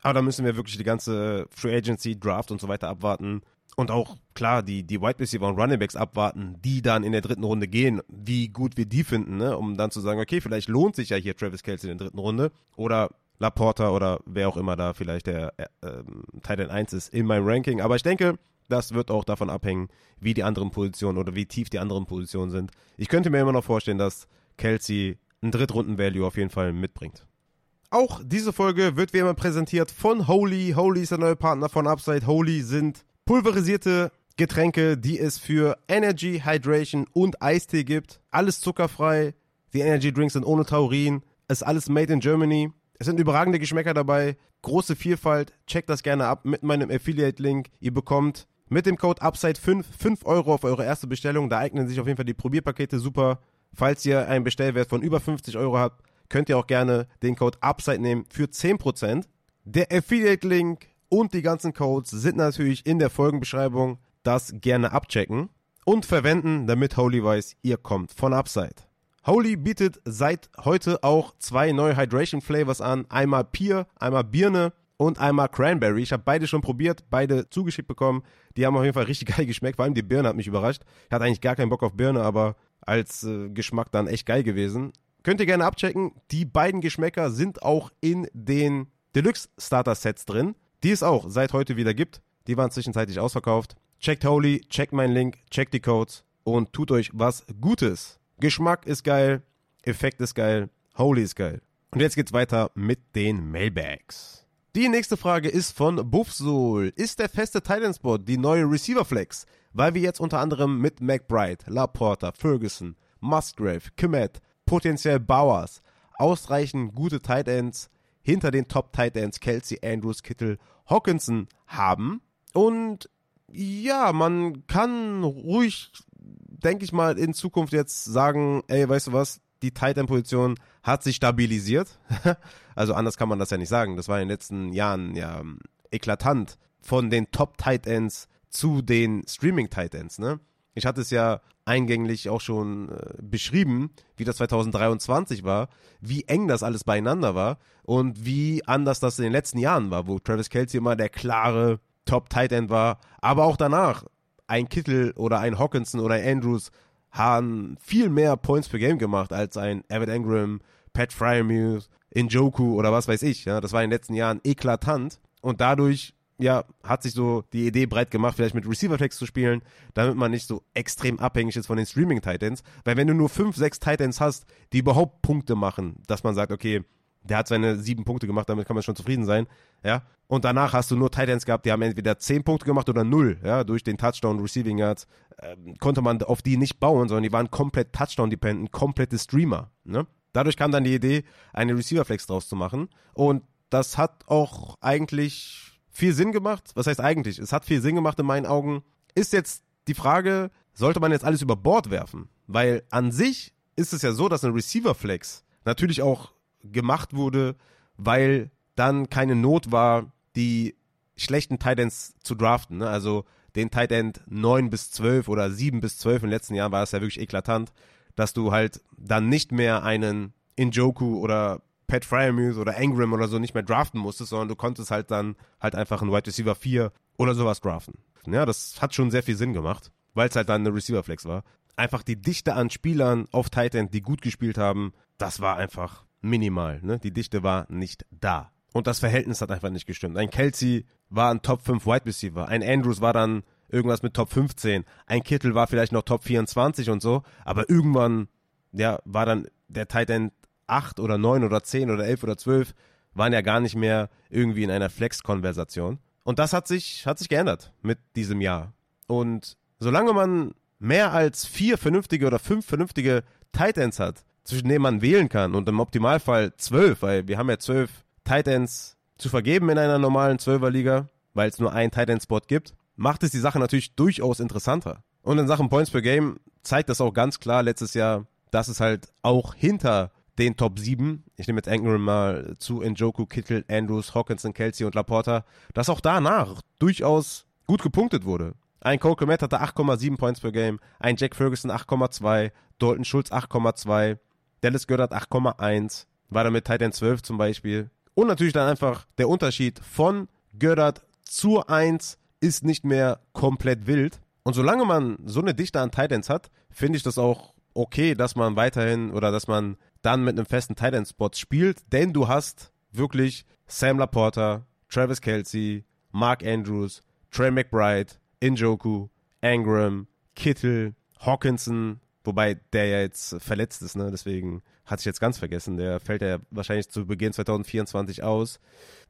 Aber da müssen wir wirklich die ganze Free Agency, Draft und so weiter abwarten. Und auch, klar, die, die Wide Receiver und Running Backs abwarten, die dann in der dritten Runde gehen, wie gut wir die finden, ne? um dann zu sagen, okay, vielleicht lohnt sich ja hier Travis Kelsey in der dritten Runde oder Laporta oder wer auch immer da vielleicht der äh, ähm, Titan 1 ist in meinem Ranking. Aber ich denke, das wird auch davon abhängen, wie die anderen Positionen oder wie tief die anderen Positionen sind. Ich könnte mir immer noch vorstellen, dass Kelsey ein Drittrunden-Value auf jeden Fall mitbringt. Auch diese Folge wird wie immer präsentiert von Holy. Holy ist der neue Partner von Upside. Holy sind pulverisierte Getränke, die es für Energy, Hydration und Eistee gibt. Alles zuckerfrei. Die Energy Drinks sind ohne Taurin. Ist alles made in Germany. Es sind überragende Geschmäcker dabei. Große Vielfalt. Checkt das gerne ab mit meinem Affiliate-Link. Ihr bekommt mit dem Code UPSIDE5 5 Euro auf eure erste Bestellung. Da eignen sich auf jeden Fall die Probierpakete super. Falls ihr einen Bestellwert von über 50 Euro habt, könnt ihr auch gerne den Code UPSIDE nehmen für 10%. Der Affiliate-Link und die ganzen Codes sind natürlich in der Folgenbeschreibung. Das gerne abchecken und verwenden, damit Holy weiß, ihr kommt von Upside. Holy bietet seit heute auch zwei neue Hydration Flavors an. Einmal Pier, einmal Birne und einmal Cranberry. Ich habe beide schon probiert, beide zugeschickt bekommen. Die haben auf jeden Fall richtig *laughs* geil geschmeckt. Vor allem die Birne hat mich überrascht. Ich hatte eigentlich gar keinen Bock auf Birne, aber als äh, Geschmack dann echt geil gewesen. Könnt ihr gerne abchecken. Die beiden Geschmäcker sind auch in den Deluxe Starter Sets drin die es auch seit heute wieder gibt. Die waren zwischenzeitlich ausverkauft. Checkt Holy, checkt meinen Link, checkt die Codes und tut euch was Gutes. Geschmack ist geil, Effekt ist geil, Holy ist geil. Und jetzt geht's weiter mit den Mailbags. Die nächste Frage ist von Buffsoul. Ist der feste Titan-Spot die neue Receiver-Flex? Weil wir jetzt unter anderem mit McBride, Laporta, Ferguson, Musgrave, Kimet, potenziell Bowers ausreichend gute Tight Ends hinter den Top Tight Ends Kelsey, Andrews, Kittel, Hawkinson haben. Und ja, man kann ruhig, denke ich mal, in Zukunft jetzt sagen, ey, weißt du was, die Tight End Position hat sich stabilisiert. *laughs* also anders kann man das ja nicht sagen. Das war in den letzten Jahren ja eklatant von den Top Tight Ends zu den Streaming Tight Ends, ne? Ich hatte es ja eingänglich auch schon äh, beschrieben, wie das 2023 war, wie eng das alles beieinander war und wie anders das in den letzten Jahren war, wo Travis Kelsey immer der klare Top Tight End war, aber auch danach ein Kittel oder ein Hawkinson oder ein Andrews haben viel mehr Points per Game gemacht als ein Evan Engram, Pat Fryermuth, Njoku oder was weiß ich. Ja, das war in den letzten Jahren eklatant und dadurch ja, hat sich so die Idee breit gemacht, vielleicht mit Receiver-Flex zu spielen, damit man nicht so extrem abhängig ist von den Streaming-Titans. Weil wenn du nur fünf, sechs Titans hast, die überhaupt Punkte machen, dass man sagt, okay, der hat seine sieben Punkte gemacht, damit kann man schon zufrieden sein, ja. Und danach hast du nur Titans gehabt, die haben entweder zehn Punkte gemacht oder null, ja, durch den Touchdown Receiving Yards, äh, konnte man auf die nicht bauen, sondern die waren komplett Touchdown-dependent, komplette Streamer, ne. Dadurch kam dann die Idee, eine Receiver-Flex draus zu machen und das hat auch eigentlich viel Sinn gemacht. Was heißt eigentlich? Es hat viel Sinn gemacht in meinen Augen. Ist jetzt die Frage, sollte man jetzt alles über Bord werfen? Weil an sich ist es ja so, dass ein Receiver Flex natürlich auch gemacht wurde, weil dann keine Not war, die schlechten Tight Ends zu draften. Ne? Also den Tight End 9 bis 12 oder 7 bis 12 in den letzten Jahren war es ja wirklich eklatant, dass du halt dann nicht mehr einen Injoku oder Pat Fryermuth oder Engram oder so nicht mehr draften musstest, sondern du konntest halt dann halt einfach einen Wide Receiver 4 oder sowas draften. Ja, das hat schon sehr viel Sinn gemacht, weil es halt dann eine Receiver Flex war. Einfach die Dichte an Spielern auf Tight End, die gut gespielt haben, das war einfach minimal. Ne? Die Dichte war nicht da. Und das Verhältnis hat einfach nicht gestimmt. Ein Kelsey war ein Top 5 Wide Receiver. Ein Andrews war dann irgendwas mit Top 15. Ein Kittel war vielleicht noch Top 24 und so. Aber irgendwann, ja, war dann der Tight End acht oder neun oder zehn oder elf oder zwölf waren ja gar nicht mehr irgendwie in einer Flex-Konversation. Und das hat sich, hat sich geändert mit diesem Jahr. Und solange man mehr als vier vernünftige oder fünf vernünftige Tight Ends hat, zwischen denen man wählen kann und im Optimalfall zwölf, weil wir haben ja zwölf Tight Ends zu vergeben in einer normalen Zwölferliga, weil es nur einen Tight End Spot gibt, macht es die Sache natürlich durchaus interessanter. Und in Sachen Points per Game zeigt das auch ganz klar letztes Jahr, dass es halt auch hinter den Top 7, ich nehme jetzt Ingram mal zu, Njoku, Kittel, Andrews, Hawkinson, Kelsey und Laporta, dass auch danach durchaus gut gepunktet wurde. Ein Cole Komet hatte 8,7 Points per Game, ein Jack Ferguson 8,2, Dalton Schulz 8,2, Dallas Goddard 8,1, war damit Titan 12 zum Beispiel. Und natürlich dann einfach der Unterschied von Goddard zur 1 ist nicht mehr komplett wild. Und solange man so eine Dichte an Titans hat, finde ich das auch okay, dass man weiterhin oder dass man dann mit einem festen Tight Spot spielt, denn du hast wirklich Sam Laporta, Travis Kelsey, Mark Andrews, Trey McBride, Injoku, Angram, Kittel, Hawkinson, wobei der ja jetzt verletzt ist, ne? deswegen hat sich jetzt ganz vergessen. Der fällt ja wahrscheinlich zu Beginn 2024 aus.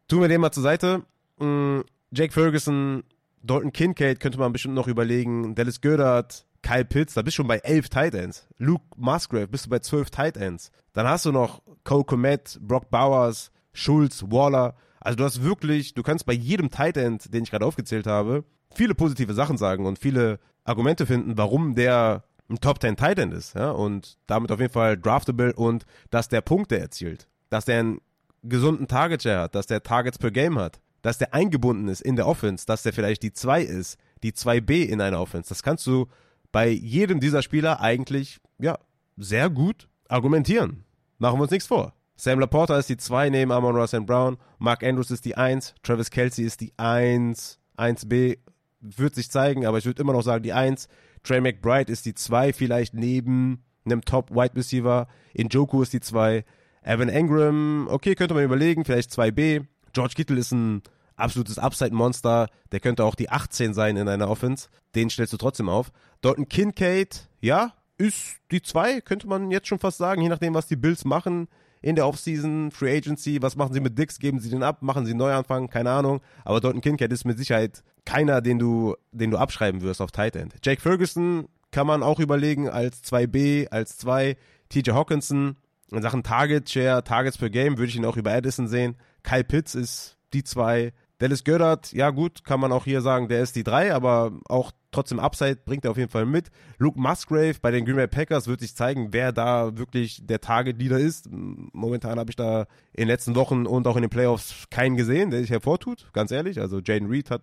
Tun wir den mal zur Seite. Mm, Jake Ferguson, Dalton Kincaid könnte man bestimmt noch überlegen. Dallas Goddard, Kyle Pitts, da bist du schon bei elf Tight Ends. Luke Musgrave, bist du bei zwölf Tight Ends. Dann hast du noch Cole Komet, Brock Bowers, Schulz, Waller. Also du hast wirklich, du kannst bei jedem Tight End, den ich gerade aufgezählt habe, viele positive Sachen sagen und viele Argumente finden, warum der ein Top 10 Tight End ist, ja, und damit auf jeden Fall draftable und dass der Punkte erzielt, dass der einen gesunden Target Share hat, dass der Targets per Game hat, dass der eingebunden ist in der Offense, dass der vielleicht die 2 ist, die 2B in einer Offense. Das kannst du bei jedem dieser Spieler eigentlich, ja, sehr gut argumentieren. Machen wir uns nichts vor. Sam Laporta ist die 2 neben Amon Ross and Brown, Mark Andrews ist die 1, Travis Kelsey ist die 1, 1B, wird sich zeigen, aber ich würde immer noch sagen die 1. Trey McBride ist die 2, vielleicht neben einem Top Wide Receiver. Injoku ist die 2. Evan Engram, okay, könnte man überlegen, vielleicht 2B. George Kittle ist ein absolutes Upside-Monster. Der könnte auch die 18 sein in einer Offense. Den stellst du trotzdem auf. Dalton Kincaid, ja, ist die 2, könnte man jetzt schon fast sagen, je nachdem, was die Bills machen in der Offseason, Free Agency, was machen sie mit Dix, geben sie den ab, machen sie einen Neuanfang, keine Ahnung. Aber Dalton Kincaid ist mit Sicherheit keiner, den du, den du abschreiben wirst auf Tight End. Jake Ferguson kann man auch überlegen als 2B, als 2. TJ Hawkinson, in Sachen Target Share, Targets per Game würde ich ihn auch über Addison sehen. Kyle Pitts ist die zwei. Dallas Goddard, ja gut, kann man auch hier sagen, der ist die drei, aber auch trotzdem Upside bringt er auf jeden Fall mit. Luke Musgrave bei den Green Bay Packers wird sich zeigen, wer da wirklich der Target-Leader ist. Momentan habe ich da in den letzten Wochen und auch in den Playoffs keinen gesehen, der sich hervortut, ganz ehrlich. Also Jaden Reed hat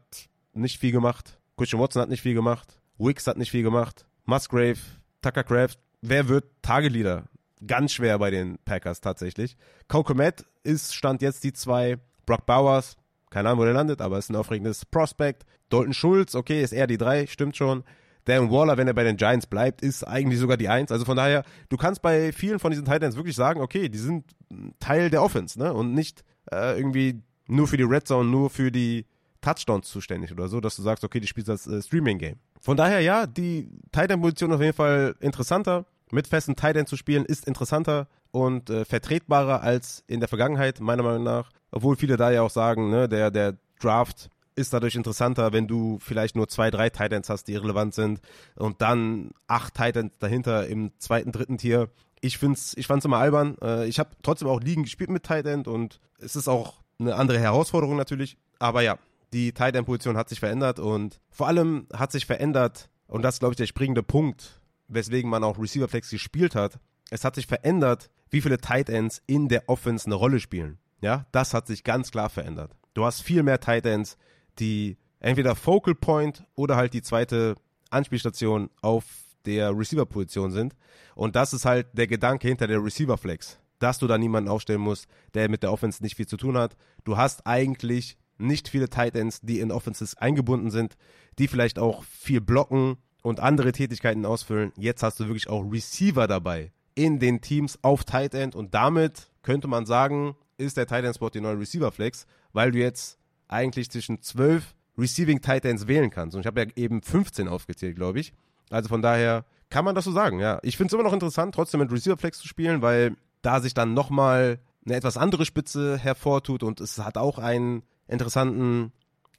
nicht viel gemacht, Christian Watson hat nicht viel gemacht, Wicks hat nicht viel gemacht, Musgrave, Tucker Craft, wer wird Target-Leader? Ganz schwer bei den Packers tatsächlich. Cole Komet ist, stand jetzt die zwei. Brock Bowers, keine Ahnung, wo der landet, aber ist ein aufregendes Prospect. Dalton Schulz, okay, ist eher die drei, stimmt schon. Dan Waller, wenn er bei den Giants bleibt, ist eigentlich sogar die Eins. Also von daher, du kannst bei vielen von diesen Titans wirklich sagen, okay, die sind Teil der Offense, ne? Und nicht äh, irgendwie nur für die Red Zone, nur für die Touchdowns zuständig oder so, dass du sagst, okay, die spielst das äh, Streaming-Game. Von daher, ja, die Titan-Position auf jeden Fall interessanter. Mit festen Titan zu spielen ist interessanter und äh, vertretbarer als in der Vergangenheit, meiner Meinung nach. Obwohl viele da ja auch sagen, ne, der, der Draft ist dadurch interessanter, wenn du vielleicht nur zwei, drei Titans hast, die relevant sind und dann acht Titans dahinter im zweiten, dritten Tier. Ich find's, ich fand's immer albern. Äh, ich habe trotzdem auch Ligen gespielt mit Titan und es ist auch eine andere Herausforderung natürlich. Aber ja, die Titan-Position hat sich verändert und vor allem hat sich verändert, und das ist, glaube ich, der springende Punkt, weswegen man auch Receiver Flex gespielt hat. Es hat sich verändert, wie viele Tight Ends in der Offense eine Rolle spielen. Ja, das hat sich ganz klar verändert. Du hast viel mehr Tight Ends, die entweder Focal Point oder halt die zweite Anspielstation auf der Receiver-Position sind. Und das ist halt der Gedanke hinter der Receiver-Flex, dass du da niemanden aufstellen musst, der mit der Offense nicht viel zu tun hat. Du hast eigentlich nicht viele Tight Ends, die in Offenses eingebunden sind, die vielleicht auch viel blocken und andere Tätigkeiten ausfüllen. Jetzt hast du wirklich auch Receiver dabei in den Teams auf Tight End und damit könnte man sagen, ist der Tight End Spot die neue Receiver Flex, weil du jetzt eigentlich zwischen zwölf Receiving Tight Ends wählen kannst. Und ich habe ja eben 15 aufgezählt, glaube ich. Also von daher kann man das so sagen, ja. Ich finde es immer noch interessant, trotzdem mit Receiver Flex zu spielen, weil da sich dann nochmal eine etwas andere Spitze hervortut und es hat auch einen interessanten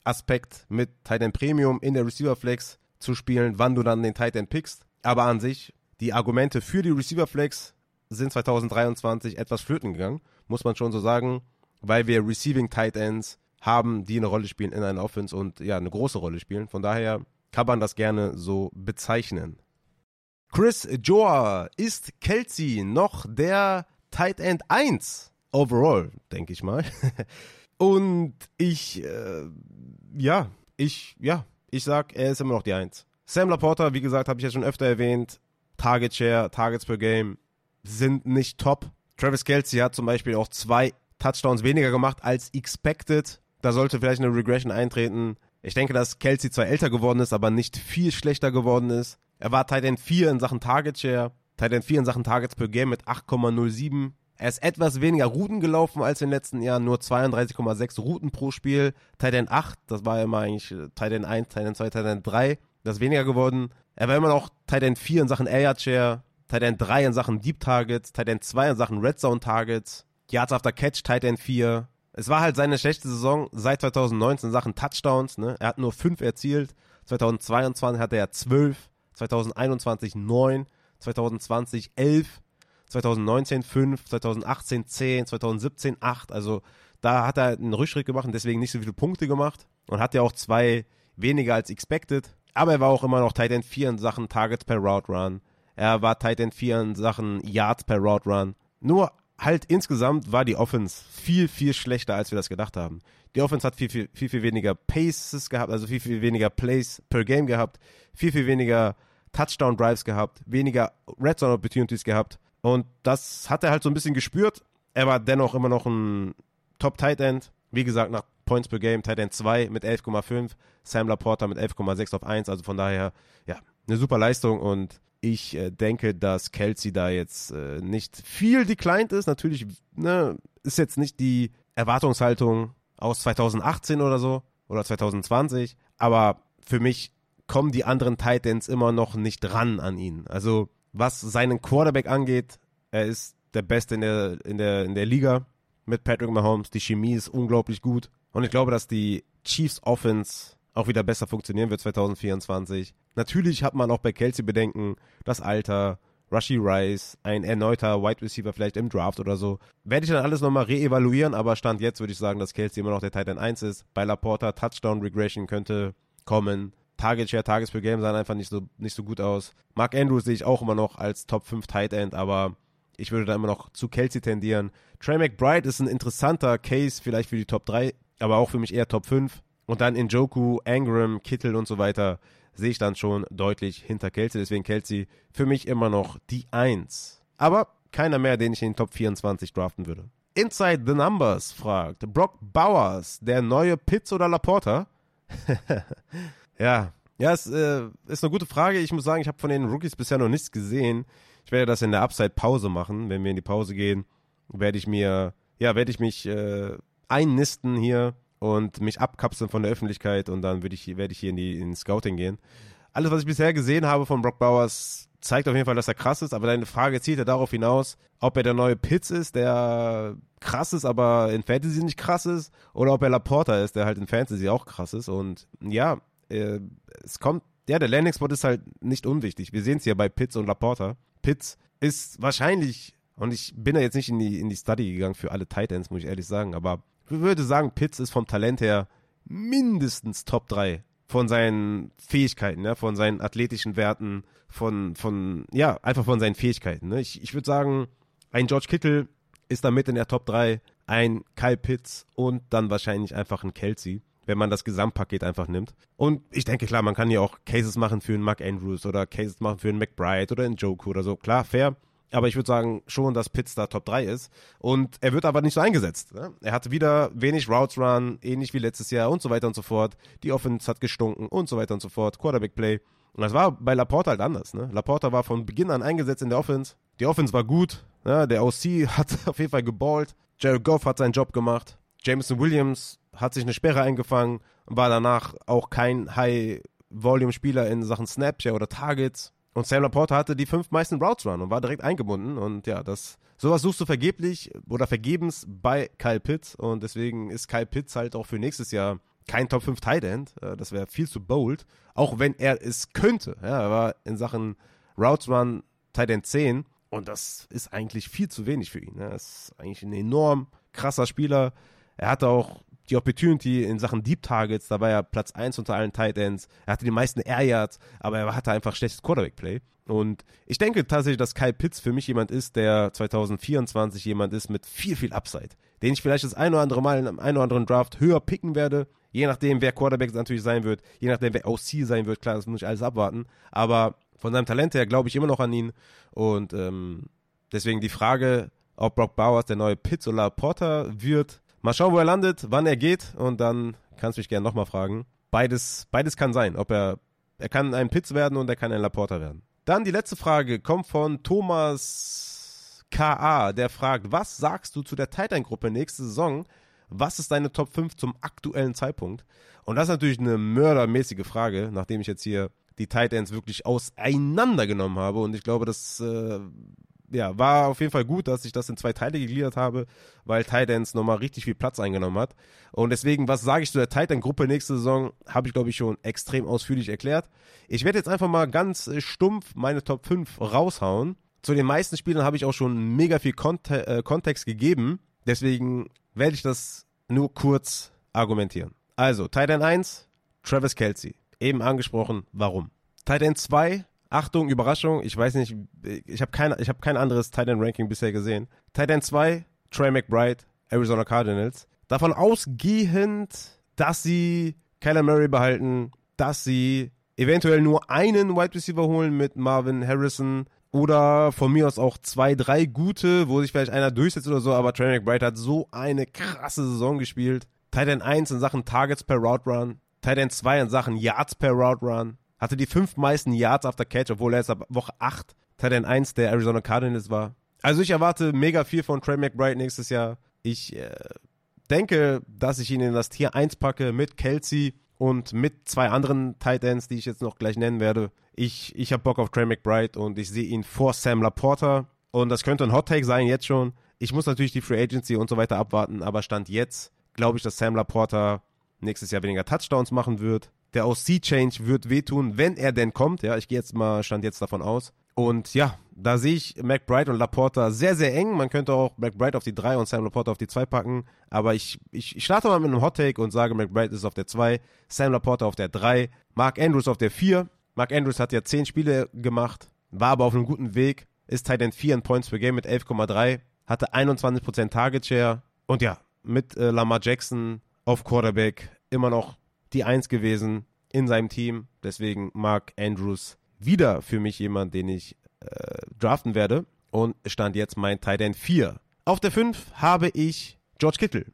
Aspekt mit Tight End Premium in der Receiver Flex zu spielen, wann du dann den Tight End pickst. Aber an sich, die Argumente für die Receiver Flex sind 2023 etwas flöten gegangen, muss man schon so sagen, weil wir Receiving Tight Ends haben, die eine Rolle spielen in einer Offense und ja, eine große Rolle spielen. Von daher kann man das gerne so bezeichnen. Chris Joa ist Kelsey noch der Tight End 1 overall, denke ich mal. *laughs* Und ich, äh, ja, ich, ja, ich sag, er ist immer noch die Eins. Sam Laporta, wie gesagt, habe ich ja schon öfter erwähnt. Target Share, Targets per Game sind nicht top. Travis Kelsey hat zum Beispiel auch zwei Touchdowns weniger gemacht als expected. Da sollte vielleicht eine Regression eintreten. Ich denke, dass Kelsey zwar älter geworden ist, aber nicht viel schlechter geworden ist. Er war Tight End 4 in Sachen Target Share, Tight End 4 in Sachen Targets per Game mit 8,07. Er ist etwas weniger Routen gelaufen als in den letzten Jahren, nur 32,6 Routen pro Spiel. Titan 8, das war immer eigentlich äh, Titan 1, Titan 2, Titan 3. Das weniger geworden. Er war immer noch Titan 4 in Sachen Air Share, Titan 3 in Sachen Deep Targets, Titan 2 in Sachen Red Zone Targets, Yards After Catch, Titan 4. Es war halt seine schlechte Saison seit 2019 in Sachen Touchdowns. Ne? Er hat nur 5 erzielt. 2022 hatte er 12, 2021 9, 2020 11. 2019 5, 2018 10, 2017 8. Also da hat er einen Rückschritt gemacht und deswegen nicht so viele Punkte gemacht und hat ja auch zwei weniger als expected. Aber er war auch immer noch Tight End 4 in Sachen Targets per Route Run. Er war Tight End 4 in Sachen Yards per Route Run. Nur halt insgesamt war die Offense viel, viel schlechter, als wir das gedacht haben. Die Offense hat viel, viel, viel, viel weniger Paces gehabt, also viel, viel weniger Plays per Game gehabt, viel, viel weniger Touchdown Drives gehabt, weniger Red Zone Opportunities gehabt. Und das hat er halt so ein bisschen gespürt. Er war dennoch immer noch ein Top Tight End. Wie gesagt, nach Points per Game, Tight End 2 mit 11,5, Sam Laporta mit 11,6 auf 1. Also von daher, ja, eine super Leistung und ich äh, denke, dass Kelsey da jetzt äh, nicht viel declined ist. Natürlich ne, ist jetzt nicht die Erwartungshaltung aus 2018 oder so oder 2020, aber für mich kommen die anderen Titans immer noch nicht ran an ihn. Also was seinen Quarterback angeht, er ist der Beste in der, in der, in der Liga mit Patrick Mahomes. Die Chemie ist unglaublich gut. Und ich glaube, dass die Chiefs Offense auch wieder besser funktionieren wird 2024. Natürlich hat man auch bei Kelsey Bedenken, das Alter, Rushy Rice, ein erneuter Wide Receiver vielleicht im Draft oder so. Werde ich dann alles nochmal reevaluieren, aber Stand jetzt würde ich sagen, dass Kelsey immer noch der Titan 1 ist. Bei Laporta Touchdown Regression könnte kommen. Target Share, Tages per Game sahen einfach nicht so, nicht so gut aus. Mark Andrews sehe ich auch immer noch als Top 5 Tight End, aber ich würde da immer noch zu Kelsey tendieren. Trey McBride ist ein interessanter Case, vielleicht für die Top 3, aber auch für mich eher Top 5. Und dann in Joku, Angram, Kittel und so weiter sehe ich dann schon deutlich hinter Kelsey. Deswegen Kelsey für mich immer noch die 1. Aber keiner mehr, den ich in den Top 24 draften würde. Inside the Numbers fragt Brock Bowers, der neue Pitts oder Laporta? *laughs* ja, ja, es äh, ist eine gute Frage. Ich muss sagen, ich habe von den Rookies bisher noch nichts gesehen. Ich werde das in der Upside-Pause machen. Wenn wir in die Pause gehen, werde ich mir, ja, werde ich mich äh, einnisten hier und mich abkapseln von der Öffentlichkeit und dann werde ich, werd ich hier in die in Scouting gehen. Alles, was ich bisher gesehen habe von Brock Bowers, zeigt auf jeden Fall, dass er krass ist, aber deine Frage zielt ja darauf hinaus, ob er der neue Pitts ist, der krass ist, aber in Fantasy nicht krass ist, oder ob er Laporta ist, der halt in Fantasy auch krass ist. Und ja, äh, es kommt, ja, der Landing-Spot ist halt nicht unwichtig. Wir sehen es hier bei Pitts und Laporta. Pitts ist wahrscheinlich, und ich bin da jetzt nicht in die, in die Study gegangen für alle Titans, muss ich ehrlich sagen, aber würde sagen, Pitts ist vom Talent her mindestens Top 3 von seinen Fähigkeiten, ja, von seinen athletischen Werten, von, von, ja, einfach von seinen Fähigkeiten. Ne? Ich, ich würde sagen, ein George Kittle ist da mit in der Top 3, ein Kyle Pitts und dann wahrscheinlich einfach ein Kelsey, wenn man das Gesamtpaket einfach nimmt. Und ich denke, klar, man kann ja auch Cases machen für einen Mark Andrews oder Cases machen für einen McBride oder einen Joku oder so. Klar, fair. Aber ich würde sagen schon, dass Pitts da Top 3 ist. Und er wird aber nicht so eingesetzt. Ne? Er hatte wieder wenig Routes Run, ähnlich wie letztes Jahr und so weiter und so fort. Die Offense hat gestunken und so weiter und so fort. Quarterback Play. Und das war bei Laporta halt anders. Ne? Laporta war von Beginn an eingesetzt in der Offense. Die Offense war gut. Ne? Der OC *laughs* hat auf jeden Fall geballt. Jared Goff hat seinen Job gemacht. Jameson Williams hat sich eine Sperre eingefangen. War danach auch kein High-Volume-Spieler in Sachen Snapshare oder Targets. Und Sam Laporta hatte die fünf meisten Routes Run und war direkt eingebunden. Und ja, das sowas suchst du vergeblich oder vergebens bei Kyle Pitts. Und deswegen ist Kyle Pitts halt auch für nächstes Jahr kein Top 5 Tight End. Äh, das wäre viel zu bold. Auch wenn er es könnte. Ja, er war in Sachen Routes Run Tight End 10. Und das ist eigentlich viel zu wenig für ihn. Er ist eigentlich ein enorm krasser Spieler. Er hatte auch die Opportunity in Sachen Deep Targets, da war er Platz 1 unter allen Tight Ends. Er hatte die meisten Air Yards, aber er hatte einfach schlechtes Quarterback-Play. Und ich denke tatsächlich, dass Kyle Pitts für mich jemand ist, der 2024 jemand ist mit viel, viel Upside. Den ich vielleicht das ein oder andere Mal in einem ein oder anderen Draft höher picken werde. Je nachdem, wer Quarterback natürlich sein wird. Je nachdem, wer OC sein wird. Klar, das muss ich alles abwarten. Aber von seinem Talent her glaube ich immer noch an ihn. Und ähm, deswegen die Frage, ob Brock Bowers der neue Pitts oder Porter wird, Mal schauen, wo er landet, wann er geht und dann kannst du mich gerne nochmal fragen. Beides, beides kann sein. Ob er, er kann ein Pitts werden und er kann ein Laporta werden. Dann die letzte Frage kommt von Thomas K.A., der fragt, was sagst du zu der Titan-Gruppe nächste Saison? Was ist deine Top 5 zum aktuellen Zeitpunkt? Und das ist natürlich eine mördermäßige Frage, nachdem ich jetzt hier die Titans wirklich auseinandergenommen habe. Und ich glaube, das äh, ja, war auf jeden Fall gut, dass ich das in zwei Teile gegliedert habe, weil Titans nochmal richtig viel Platz eingenommen hat. Und deswegen, was sage ich zu der Titan-Gruppe nächste Saison, habe ich, glaube ich, schon extrem ausführlich erklärt. Ich werde jetzt einfach mal ganz äh, stumpf meine Top 5 raushauen. Zu den meisten Spielern habe ich auch schon mega viel Konte äh, Kontext gegeben. Deswegen werde ich das nur kurz argumentieren. Also, Titan 1, Travis Kelsey. Eben angesprochen, warum. Titan 2, Achtung, Überraschung, ich weiß nicht, ich habe kein, hab kein anderes Tight End Ranking bisher gesehen. Tight End 2, Trey McBride, Arizona Cardinals. Davon ausgehend, dass sie Kyler Murray behalten, dass sie eventuell nur einen Wide Receiver holen mit Marvin Harrison oder von mir aus auch zwei, drei gute, wo sich vielleicht einer durchsetzt oder so, aber Trey McBride hat so eine krasse Saison gespielt. Tight End 1 in Sachen Targets per Route Run, Tight End 2 in Sachen Yards per Route Run, hatte die fünf meisten Yards after Catch, obwohl er jetzt ab Woche 8 Tight 1 der Arizona Cardinals war. Also ich erwarte mega viel von Trey McBride nächstes Jahr. Ich äh, denke, dass ich ihn in das Tier 1 packe mit Kelsey und mit zwei anderen Tight Ends, die ich jetzt noch gleich nennen werde. Ich, ich habe Bock auf Trey McBride und ich sehe ihn vor Sam Laporta. Und das könnte ein Hot Take sein jetzt schon. Ich muss natürlich die Free Agency und so weiter abwarten, aber Stand jetzt glaube ich, dass Sam Laporta nächstes Jahr weniger Touchdowns machen wird der OC-Change wird wehtun, wenn er denn kommt. Ja, ich gehe jetzt mal, stand jetzt davon aus. Und ja, da sehe ich McBride und Laporta sehr, sehr eng. Man könnte auch McBride auf die 3 und Sam Laporta auf die 2 packen. Aber ich, ich, ich starte mal mit einem Hot Take und sage, McBride ist auf der 2, Sam Laporta auf der 3, Mark Andrews auf der 4. Mark Andrews hat ja 10 Spiele gemacht, war aber auf einem guten Weg, ist Tight End 4 in Points per Game mit 11,3, hatte 21% Target Share und ja, mit äh, Lamar Jackson auf Quarterback immer noch die 1 gewesen in seinem Team. Deswegen Mark Andrews wieder für mich jemand, den ich äh, draften werde. Und stand jetzt mein Tight End 4. Auf der 5 habe ich George Kittle,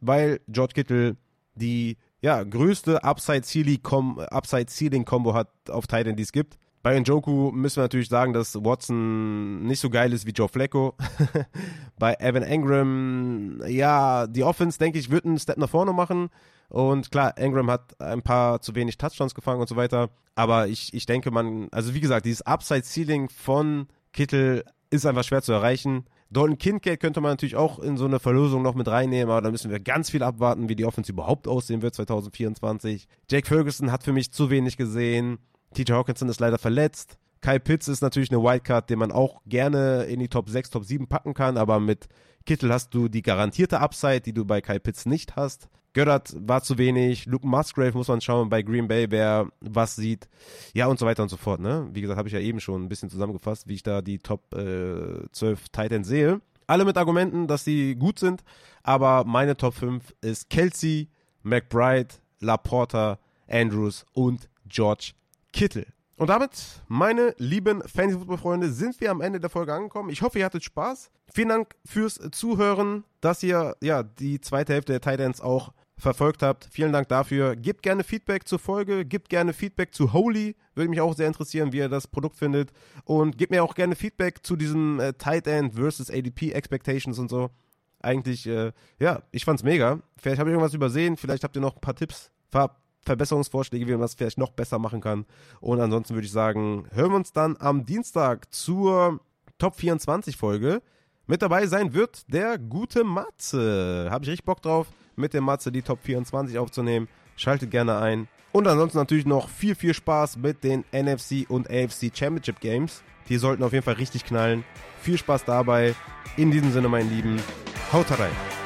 weil George Kittle die ja, größte Upside-Ceiling-Combo hat auf Tight End, die es gibt. Bei Njoku müssen wir natürlich sagen, dass Watson nicht so geil ist wie Joe Flacco. *laughs* Bei Evan Engram, ja, die Offense, denke ich, wird einen Step nach vorne machen. Und klar, Engram hat ein paar zu wenig Touchdowns gefangen und so weiter. Aber ich, ich denke, man, also wie gesagt, dieses Upside-Ceiling von Kittel ist einfach schwer zu erreichen. Dalton Kincaid könnte man natürlich auch in so eine Verlosung noch mit reinnehmen, aber da müssen wir ganz viel abwarten, wie die Offense überhaupt aussehen wird 2024. Jake Ferguson hat für mich zu wenig gesehen. TJ Hawkinson ist leider verletzt. Kai Pitts ist natürlich eine Wildcard, den man auch gerne in die Top 6, Top 7 packen kann, aber mit Kittel hast du die garantierte Upside, die du bei Kai Pitts nicht hast. Göttert war zu wenig. Luke Musgrave muss man schauen bei Green Bay, wer was sieht. Ja, und so weiter und so fort. Ne? Wie gesagt, habe ich ja eben schon ein bisschen zusammengefasst, wie ich da die Top äh, 12 Titans sehe. Alle mit Argumenten, dass sie gut sind, aber meine Top 5 ist Kelsey, McBride, Laporta, Andrews und George Kittel. Und damit, meine lieben Fantasy-Football-Freunde, sind wir am Ende der Folge angekommen. Ich hoffe, ihr hattet Spaß. Vielen Dank fürs Zuhören, dass ihr ja die zweite Hälfte der Titans auch verfolgt habt. Vielen Dank dafür. Gebt gerne Feedback zur Folge, gebt gerne Feedback zu Holy. Würde mich auch sehr interessieren, wie ihr das Produkt findet. Und gebt mir auch gerne Feedback zu diesem äh, Tight End versus ADP Expectations und so. Eigentlich, äh, ja, ich fand's mega. Vielleicht habe ich irgendwas übersehen, vielleicht habt ihr noch ein paar Tipps. Ver Verbesserungsvorschläge, wie man das vielleicht noch besser machen kann. Und ansonsten würde ich sagen, hören wir uns dann am Dienstag zur Top 24 Folge. Mit dabei sein wird der gute Matze. Habe ich richtig Bock drauf, mit dem Matze die Top 24 aufzunehmen. Schaltet gerne ein. Und ansonsten natürlich noch viel, viel Spaß mit den NFC und AFC Championship Games. Die sollten auf jeden Fall richtig knallen. Viel Spaß dabei. In diesem Sinne, mein Lieben, haut rein.